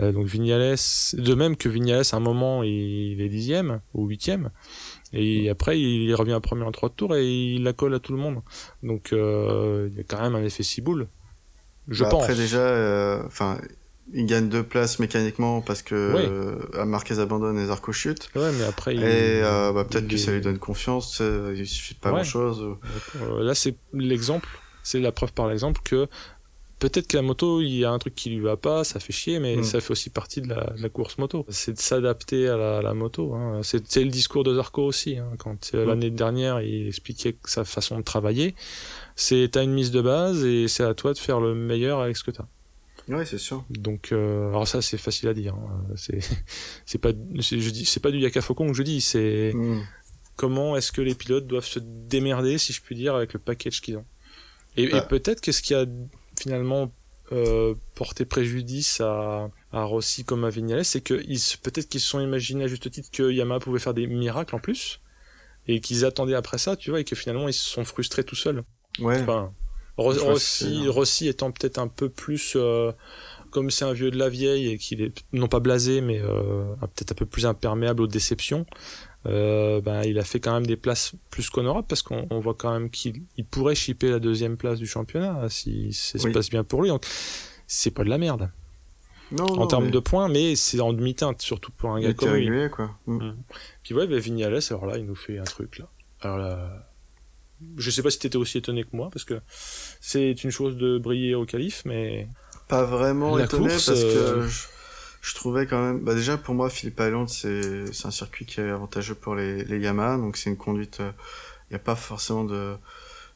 donc Vignales, de même que Vignales à un moment il est dixième ou huitième. Et après, il revient premier en trois tours et il la colle à tout le monde. Donc, euh, il y a quand même un effet ciboule. Je bah pense. Après, déjà, enfin, il gagne deux places mécaniquement parce que euh, Marquez abandonne et Zarco chute. Ouais, mais après, il- Et euh, bah, peut-être il que ça lui donne confiance, il suffit de pas Ouais. grand chose. Euh, Là, c'est l'exemple, c'est la preuve par l'exemple que peut-être que la moto, il y a un truc qui lui va pas, ça fait chier, mais Mm. ça fait aussi partie de la, de la course moto. C'est de s'adapter à la, moto. Hein. C'est le discours de Zarco aussi. Hein. Quand euh, Mm. l'année dernière, il expliquait sa façon de travailler, c'est t'as une mise de base et c'est à toi de faire le meilleur avec ce que t'as. Ouais, c'est sûr. Donc, euh, alors ça, c'est facile à dire. hein. C'est c'est pas, je dis, c'est pas du yaka faucon que je dis. C'est Mm. comment est-ce que les pilotes doivent se démerder, si je puis dire, avec le package qu'ils ont. Et, et Ah. peut-être que ce qui a finalement euh, porté préjudice à, à Rossi comme à Vignales, c'est que ils peut-être qu'ils se sont imaginés à juste titre que Yamaha pouvait faire des miracles en plus, et qu'ils attendaient après ça, tu vois, et que finalement ils se sont frustrés tout seuls. Ouais. Enfin, Ro- Rossi, que- Rossi étant peut-être un peu plus, euh, comme c'est un vieux de la vieille et qu'il est non pas blasé, mais euh, peut-être un peu plus imperméable aux déceptions, euh, ben, il a fait quand même des places plus qu'honorables parce qu'on on voit quand même qu'il il pourrait chipper la deuxième place du championnat si ça se passe bien pour lui. Donc, c'est pas de la merde Non, en non, termes mais de points, mais c'est en demi-teinte, surtout pour un il gars comme lui. régulier, quoi. Mm. Puis ouais, bah, Vignales, alors là, il nous fait un truc là. Alors là, je sais pas si t'étais aussi étonné que moi, parce que c'est une chose de briller au calife, mais Pas vraiment La étonné course, parce euh, que je, je trouvais quand même. Bah déjà pour moi, Philippe Island, c'est un circuit qui est avantageux pour les, les Yamaha, donc c'est une conduite. Il n'y a pas forcément de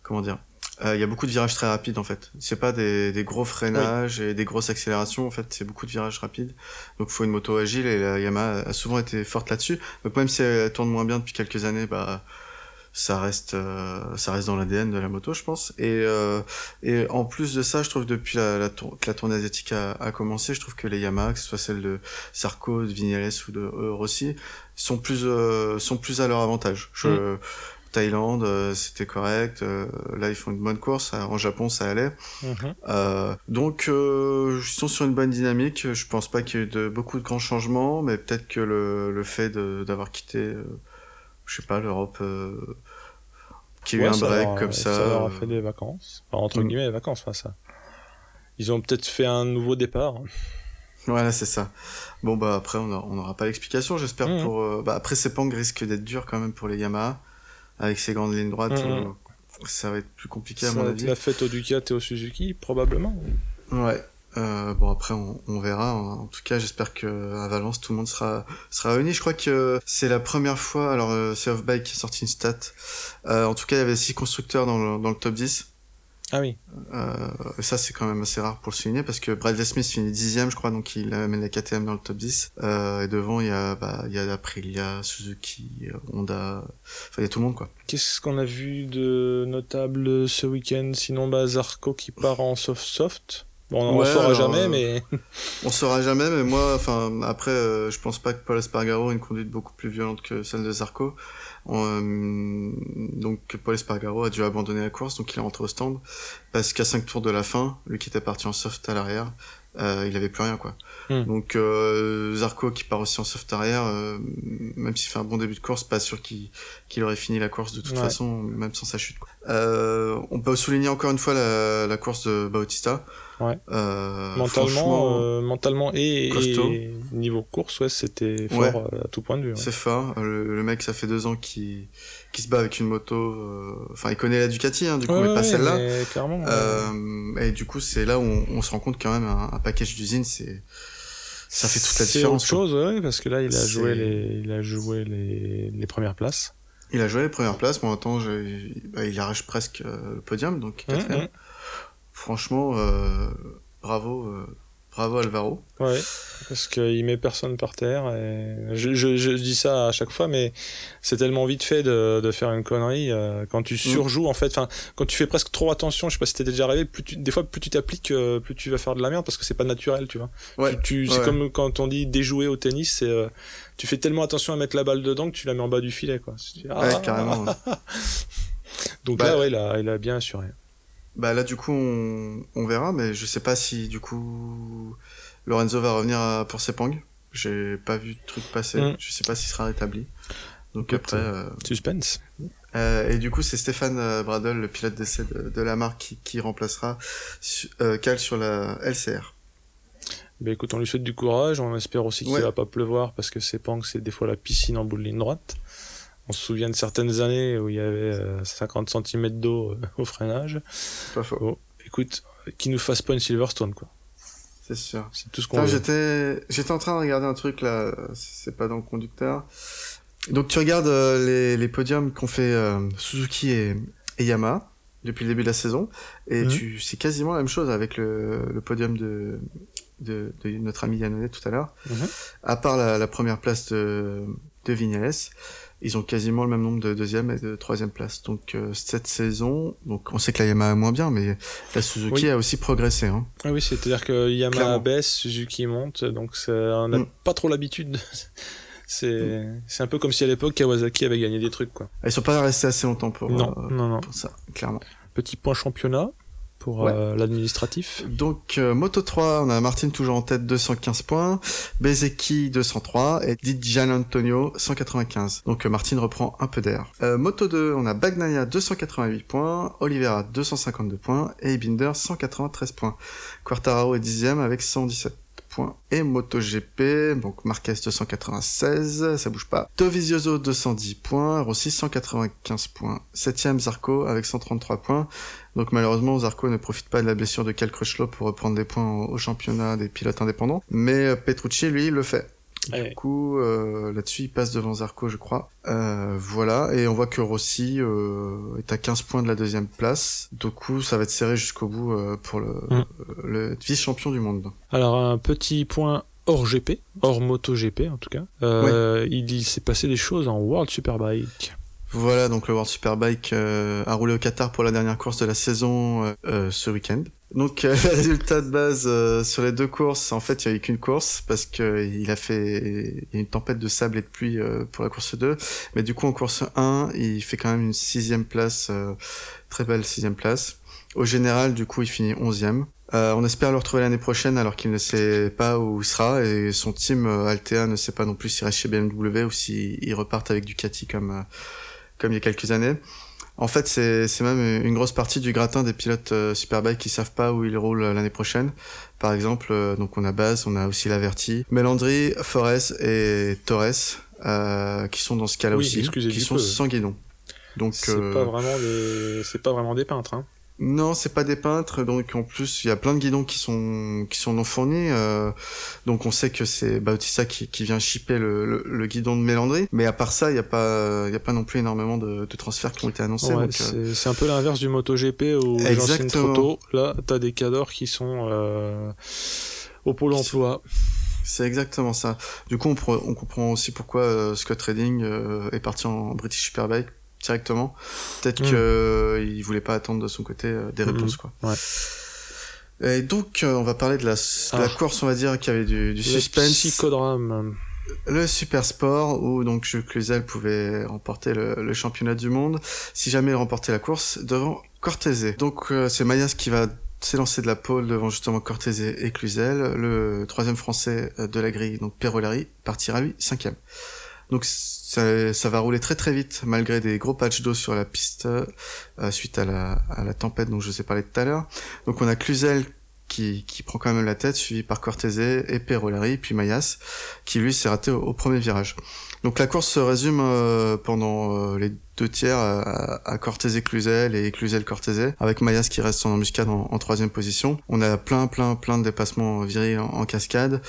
comment dire euh, il y a beaucoup de virages très rapides en fait. C'est pas des, des gros freinages et des grosses accélérations en fait, c'est beaucoup de virages rapides. Donc il faut une moto agile et la Yamaha a souvent été forte là-dessus. Donc même si elle tourne moins bien depuis quelques années, bah ça reste euh, ça reste dans l'ADN de la moto je pense et euh, et en plus de ça je trouve depuis la, la tour, que la tournée asiatique a, a, commencé je trouve que les Yamaha que ce soit celle de Sarko de Vignales ou de euh, Rossi sont plus euh, sont plus à leur avantage je mm. Thaïlande, euh, c'était correct. Euh, là, ils font une bonne course. En Japon, ça allait. Mm -hmm. donc, ils sont sur une bonne dynamique. Je pense pas qu'il y ait eu de, beaucoup de grands changements, mais peut-être que le, le fait d'avoir quitté, je sais pas, l'Europe qui ouais, a eu un break leur, comme ça. Ça leur a fait des vacances. Enfin, entre mm. guillemets, des vacances, enfin, ça. Ils ont peut-être fait un nouveau départ. Voilà, c'est ça. Bon, bah, après, on n'aura pas l'explication, j'espère. Mm. pour. Euh, bah, après, Sepang risque d'être dur quand même pour les Yamaha. Avec ces grandes lignes droites, mm. euh, ça va être plus compliqué à ça mon avis. la fête au Ducati et au Suzuki, probablement. Ouais. Euh, bon après on, on verra. En tout cas j'espère que à Valence tout le monde sera sera réuni. Je crois que c'est la première fois. Alors euh, c'est Offbike qui a sorti une stat. Euh, en tout cas il y avait six constructeurs dans le, dans le top 10. Ah oui. Euh, ça c'est quand même assez rare pour le souligner parce que Bradley Smith finit dixième je crois donc il amène la KTM dans le top 10. Euh, et devant il y a bah il y a Aprilia, Suzuki, Honda. Enfin il y a tout le monde quoi. Qu'est-ce qu'on a vu de notable ce week-end? Sinon bah Zarco qui part en soft soft. Bon, on ouais, saura alors, jamais, mais. on saura jamais, mais moi, enfin, après, euh, je pense pas que Paul Espargaro ait une conduite beaucoup plus violente que celle de Zarco. Euh, donc, Paul Espargaro a dû abandonner la course, donc il est rentré au stand. Parce qu'à 5 tours de la fin, lui qui était parti en soft à l'arrière, euh, il avait plus rien, quoi. Hmm. Donc, euh, Zarco qui part aussi en soft arrière, euh, même s'il fait un bon début de course, pas sûr qu'il aurait fini la course de toute Ouais. façon, même sans sa chute, quoi. Euh, on peut souligner encore une fois la, la course de Bautista. Ouais. Euh, mentalement, euh, mentalement et, et niveau course, ouais, c'était fort Ouais. euh, à tout point de vue. ouais. C'est fort. Le, le mec, ça fait deux ans qu'il qu'il se bat avec une moto. euh, Enfin, il connaît la Ducati, hein, du coup, mais pas celle-là. clairement. et du coup, c'est là où on, on se rend compte quand même un, un package d'usine, c'est ça fait toute la C'est différence. autre quoi. chose, ouais, parce que là, il a C'est- joué les, il a joué les, les premières places. Il a joué les premières places, moi, attends, je- bah, il arrache presque euh, le podium, donc quatrième. Mhm. Franchement, euh, bravo, euh, bravo Alvaro. Ouais, parce qu'il met personne par terre. Et je, je, je dis ça à chaque fois, mais c'est tellement vite fait de, de faire une connerie euh, quand Mm. tu surjoues en fait. Enfin, quand tu fais presque trop attention. Je sais pas si t'es déjà arrivé. Plus tu, des fois, plus tu t'appliques, euh, plus tu vas faire de la merde parce que c'est pas naturel, tu vois. Ouais, tu, tu- c'est ouais. comme quand on dit déjouer au tennis. C'est euh, tu fais tellement attention à mettre la balle dedans que tu la mets en bas du filet, quoi. Tu dis, ouais, ah. carrément. Donc Bah, là, ouais, il a, il a bien assuré. Bah là, du coup, on, on verra, mais je sais pas si, du coup, Lorenzo va revenir à, pour Sepang. J'ai pas vu de truc passer. Mm. Je sais pas s'il sera rétabli. Donc Écoute, après, euh, Suspense. euh, et du coup, c'est Stéphane euh, Bradel, le pilote d'essai de, de la marque, qui, qui remplacera su- euh, Cal sur la LCR. Ben écoute, on lui souhaite du courage. On espère aussi qu'il Ouais. va pas pleuvoir parce que c'est Pang, c'est des fois la piscine en bout de ligne droite. On se souvient de certaines années où il y avait euh, 50 cm d'eau euh, au freinage. Pas faux, Bon, écoute, qu'il nous fasse pas une Silverstone, quoi. c'est sûr. C'est tout ce qu'on j'étais, j'étais en train de regarder un truc là, c'est pas dans le conducteur. Donc tu regardes euh, les, les podiums qu'ont fait euh, Suzuki et, et Yamaha depuis le début de la saison, et Mhm. tu, c'est quasiment la même chose avec le, le podium de, de, de notre ami Yannone tout à l'heure. Mhm. À part la, la première place de, de Vignales, ils ont quasiment le même nombre de deuxième et de troisième place. Donc euh, cette saison, donc on sait que la Yamaha est moins bien, mais la Suzuki Oui. a aussi progressé. Hein. Ah oui, c'est-à-dire que Yamaha Clairement. baisse, Suzuki monte, donc on n'a Mm. pas trop l'habitude. de- C'est c'est un peu comme si à l'époque Kawasaki avait gagné des trucs, quoi. Ils sont pas restés assez longtemps pour, non, euh, non, non. pour ça, clairement. Petit point championnat pour Ouais. euh, l'administratif. Donc euh, Moto 3, on a Martin toujours en tête 215 points, Bezeki 203 et Di Gian Antonio 195. Donc euh, Martin reprend un peu d'air. Euh, Moto 2, on a Bagnaia 288 points, Oliveira 252 points et Binder 193 points. Quartararo est dixième avec 117 points. Et MotoGP, donc Marquez 296, ça bouge pas. Dovizioso 210 points, Rossi 195 points. Septième Zarco avec 133 points. Donc malheureusement, Zarco ne profite pas de la blessure de Cal Crutchlow pour reprendre des points au, championnat des pilotes indépendants. Mais euh, Petrucci, lui, le fait. Du coup, euh, là-dessus, il passe devant Zarco, je crois. Euh, voilà, et on voit que Rossi euh, est à 15 points de la deuxième place. Du coup, ça va être serré jusqu'au bout pour le, Mm. le vice-champion du monde. Alors un petit point hors GP, hors moto GP en tout cas. Il, il s'est passé des choses en World Superbike. Voilà, donc le World Superbike euh, a roulé au Qatar pour la dernière course de la saison euh, euh, ce week-end. Donc euh, résultat de base euh, sur les deux courses, en fait il n'y a eu qu'une course parce que il a fait une tempête de sable et de pluie euh, pour la course 2. Mais du coup en course 1, il fait quand même une sixième place, euh, très belle sixième place. Au général, du coup, il finit onzième. Euh, on espère le retrouver l'année prochaine alors qu'il ne sait pas où il sera et son team euh, Altea ne sait pas non plus s'il reste chez BMW ou s'il repartent avec Ducati comme euh, comme il y a quelques années. En fait, c'est même une grosse partie du gratin des pilotes euh, Superbike qui savent pas où ils roulent euh, l'année prochaine. Par exemple, euh, donc on a Baz, on a aussi Laverty, Melandri, Forest et Torres euh, qui sont dans ce cas-là Oui, aussi, qui sont peu. sans guidon. Donc C'est pas vraiment des, c'est pas vraiment des peintres. Hein. Non, c'est pas des peintres, donc en plus il y a plein de guidons qui sont qui sont non fournis. euh, donc on sait que c'est Bautista qui, qui vient shipper le, le, le guidon de Mélandry, mais à part ça, il y a pas il y a pas non plus énormément de, de transferts qui ont été annoncés. Ouais, euh, c'est un peu l'inverse du MotoGP où signent trop Exactement. tôt. Là, t'as des cadors qui sont euh, au pôle emploi. c'est exactement ça. Du coup, on, on comprend aussi pourquoi Scott Redding est parti en British Superbike directement. Peut-être Mm. que il voulait pas attendre de son côté euh, des Mhm. réponses quoi. Ouais. Et donc, euh, on va parler de la, de la Ah. course, on va dire, qui avait du, du Le suspense. psychodrame. Le Super Sport, où donc Jules Cluzel pouvait remporter le, le championnat du monde, si jamais il remportait la course, devant Cortese. Donc euh, c'est Mayas qui va s'élancer de la pole devant justement Cortese et Cluzel. Le troisième français de la grille, donc Perolari, partira lui cinquième. Donc ça, ça va rouler très très vite, malgré des gros patchs d'eau sur la piste, euh, suite à la, à la tempête dont je vous ai parlé tout à l'heure. Donc on a Cluzel qui, qui prend quand même la tête, suivi par Cortese et Perolari, puis Mayas qui lui s'est raté au, premier virage. Donc la course se résume euh, pendant euh, les deux tiers à, à Cluzel et Cluzel Cortese, avec Mayas qui reste en embuscade en, en troisième position. On a plein plein plein de dépassements virils en, en cascade,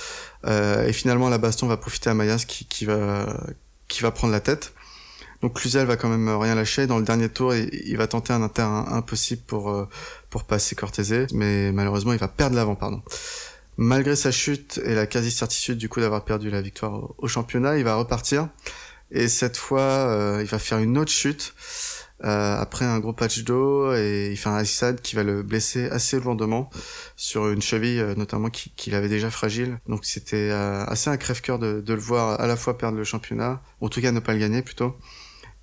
euh, et finalement la baston va profiter à Mayas qui, qui va qui va prendre la tête. Donc Cluzel va quand même rien lâcher. Dans le dernier tour, il, il va tenter un inter impossible pour euh, pour passer Cortese, mais malheureusement il va perdre l'avant, pardon. Malgré sa chute et la quasi-certitude du coup d'avoir perdu la victoire au, championnat, il va repartir. Et cette fois, euh, il va faire une autre chute euh, après un gros patch d'eau et il fait un assad qui va le blesser assez lourdement sur une cheville euh, notamment qui- qu'il avait déjà fragile. Donc c'était euh, assez un crève-cœur de, de le voir à la fois perdre le championnat, en tout cas ne pas le gagner plutôt,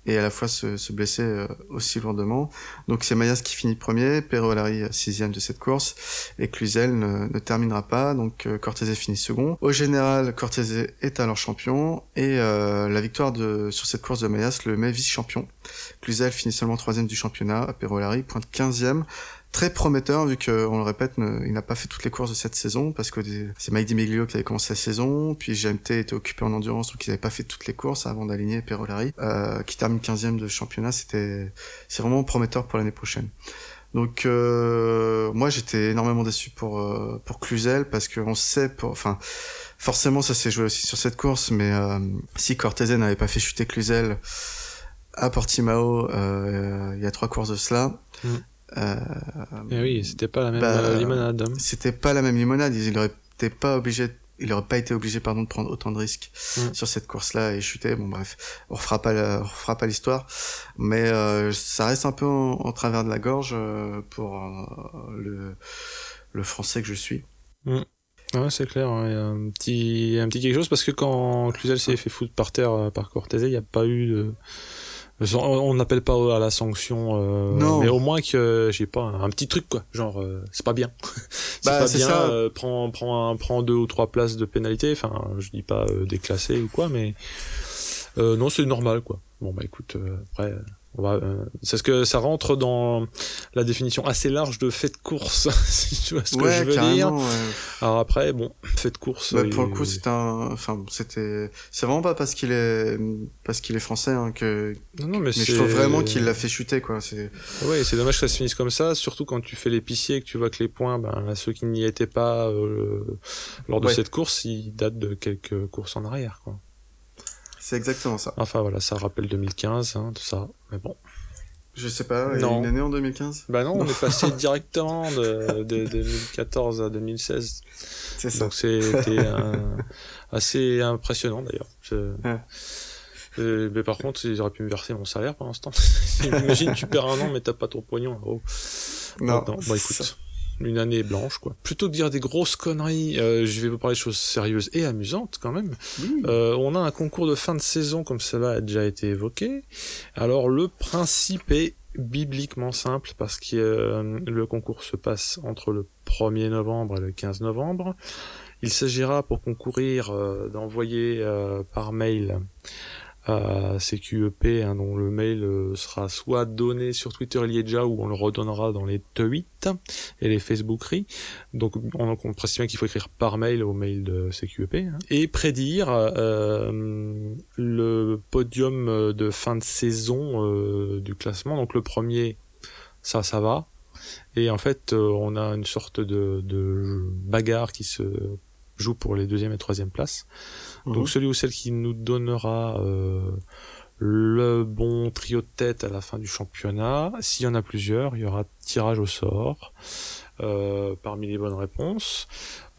et à la fois se, se blesser euh, aussi lourdement. Donc c'est Mayas qui finit premier, Perolari euh, sixième de cette course, et Cluzel ne, ne terminera pas, donc euh, Cortese finit second. Au général, Cortese est alors champion, et euh, la victoire de, sur cette course de Mayas le met vice-champion. Cluzel finit seulement troisième du championnat, Perolari pointe quinzième, très prometteur vu que on le répète il n'a pas fait toutes les courses de cette saison parce que c'est Mike Di qui avait commencé la saison puis GMT était occupé en endurance donc ils n'avaient pas fait toutes les courses avant d'aligner Perolari euh, qui termine 15e de championnat c'était c'est vraiment prometteur pour l'année prochaine donc euh, moi j'étais énormément déçu pour euh, pour Cluzel parce que on sait pour enfin forcément ça s'est joué aussi sur cette course mais euh, si Cortese n'avait pas fait chuter Cluzel à Portimao euh, il y a trois courses de cela Mm. Et oui, c'était pas la même Bah, euh, limonade. hein. c'était pas la même limonade. Il aurait été pas obligé, il aurait pas été obligé, pardon, de prendre autant de risques sur cette course-là et chuter. Bon, bref, on refera pas, la- on refera pas l'histoire, mais euh, ça reste un peu en, en travers de la gorge euh, pour euh, le le français que je suis. Ouais, c'est clair. ouais, Un petit, un petit quelque chose parce que quand Cluzel s'est fait foutre par terre par Cortese, il n'y a pas eu de. On on n'appelle pas à la sanction, euh, Non. mais au moins que j'ai pas un, petit truc quoi, genre euh, c'est pas bien, c'est Bah, pas bien, ça. euh, prends, prends, un- prends deux ou trois places de pénalité, enfin je dis pas euh, déclassé ou quoi, mais euh, non c'est normal quoi. Bon bah écoute, euh, après euh, euh, c'est ce que ça rentre dans la définition assez large de fait de course, si tu vois ce que je veux dire. Alors après, bon, de course. Bah, pour le coup, c'est un, enfin, c'était, c'est vraiment pas parce qu'il est, parce qu'il est français hein, que. Non, non, mais, je trouve vraiment qu'il l'a fait chuter, quoi. C'est. Ouais, c'est dommage que ça se finisse comme ça, surtout quand tu fais l'épicier et que tu vois que les points, ben, ceux qui n'y étaient pas euh, lors de cette course, ils datent de quelques courses en arrière, quoi. C'est exactement ça. Enfin voilà, ça rappelle 2015, hein, tout ça. Mais bon. Je sais pas, a une année en 2015 Bah non, on est passé directement de, de, 2014 à 2016. C'est ça. Donc c'était assez impressionnant d'ailleurs. Euh, mais par contre, ils auraient pu me verser mon salaire pendant ce temps. Imagine, tu perds un an, mais t'as pas ton pognon. Oh. Non, non. Bah écoute une année blanche, quoi. Plutôt que de dire des grosses conneries, euh, je vais vous parler de choses sérieuses et amusantes quand même. Euh, on a un concours de fin de saison comme cela a déjà été évoqué. Alors le principe est bibliquement simple parce que euh, le concours se passe entre le 1er novembre et le 15 novembre. Il s'agira pour concourir d'envoyer par mail CQEP, hein, dont le mail euh, sera soit donné sur Twitter, il y est déjà, ou on le redonnera dans les tweets et les Facebookeries. Donc on, on précise bien qu'il faut écrire par mail au mail de CQEP. Hein, et prédire euh, le podium de fin de saison euh, du classement. Donc le premier, ça, ça va. Et en fait, on a une sorte de, de bagarre qui se joue pour les deuxième et troisième places. Donc mhm. celui ou celle qui nous donnera euh, le bon trio de tête à la fin du championnat, s'il y en a plusieurs, il y aura tirage au sort parmi les bonnes réponses.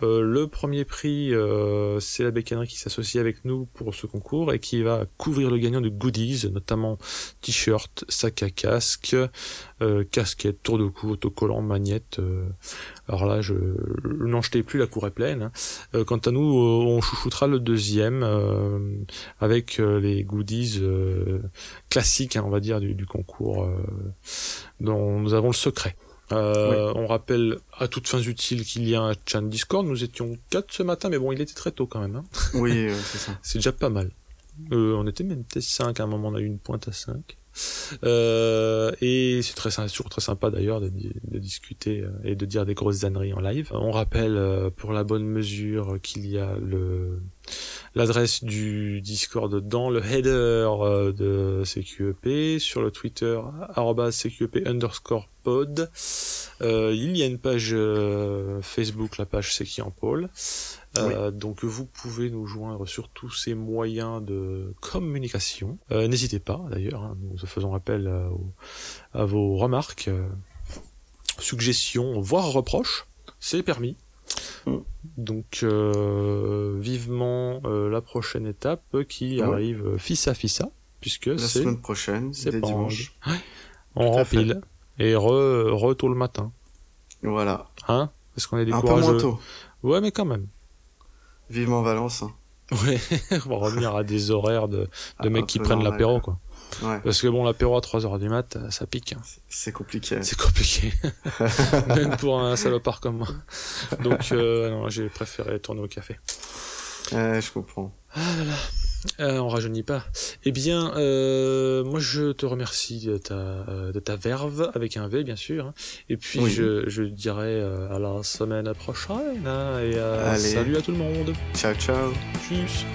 Euh, le premier prix, euh, c'est la bécannerie qui s'associe avec nous pour ce concours et qui va couvrir le gagnant de goodies, notamment t-shirt, sac à casque, euh, casquette, tour de cou, autocollant, magnette. alors là, je n'en jetez plus, la cour est pleine. Hein. quant à nous, on chouchoutera le deuxième avec les goodies classiques, hein, on va dire, du concours dont nous avons le secret. Euh, on rappelle à toutes fins utiles qu'il y a un chat Discord. Nous étions 4 ce matin, mais bon, il était très tôt quand même. Hein. Oui, c'est ça. c'est déjà pas mal. Euh, on était même peut 5 à un moment, on a eu une pointe à 5. Euh, et c'est très toujours très sympa d'ailleurs de, discuter euh, et de dire des grosses âneries en live. On rappelle euh, pour la bonne mesure qu'il y a le l'adresse du Discord dans le header de CQEP, sur le Twitter CQEP underscore pod. il y a une page Facebook, la page C'est en pôle. Euh, donc vous pouvez nous joindre sur tous ces moyens de communication. Euh, n'hésitez pas d'ailleurs, hein, nous faisons appel à, vos remarques, euh, suggestions, voire reproches, c'est permis. Mm. Donc vivement la prochaine étape qui arrive fils à fissa, puisque la c'est semaine prochaine, c'est dimanche. On rempile et re, re tôt le matin. Voilà. Hein? Est-ce qu'on est des Un peu moins tôt. Ouais, mais quand même. Vivement Valence. Hein. Ouais, on va revenir à des horaires de, de ah, mecs qui prennent l'apéro, quoi. Ouais. Parce que bon, l'apéro à 3h du mat, ça pique. C'est compliqué. C'est compliqué. Même pour un salopard comme moi. Donc, euh, j'ai préféré tourner au café. Je comprends. Ah là là. Euh, on rajeunit pas. Eh bien, euh, moi je te remercie de ta, euh, de ta verve, avec un V bien sûr. Hein. Et puis je, euh, à la semaine prochaine. Hein, et salut à tout le monde. Ciao, ciao. Tchuss.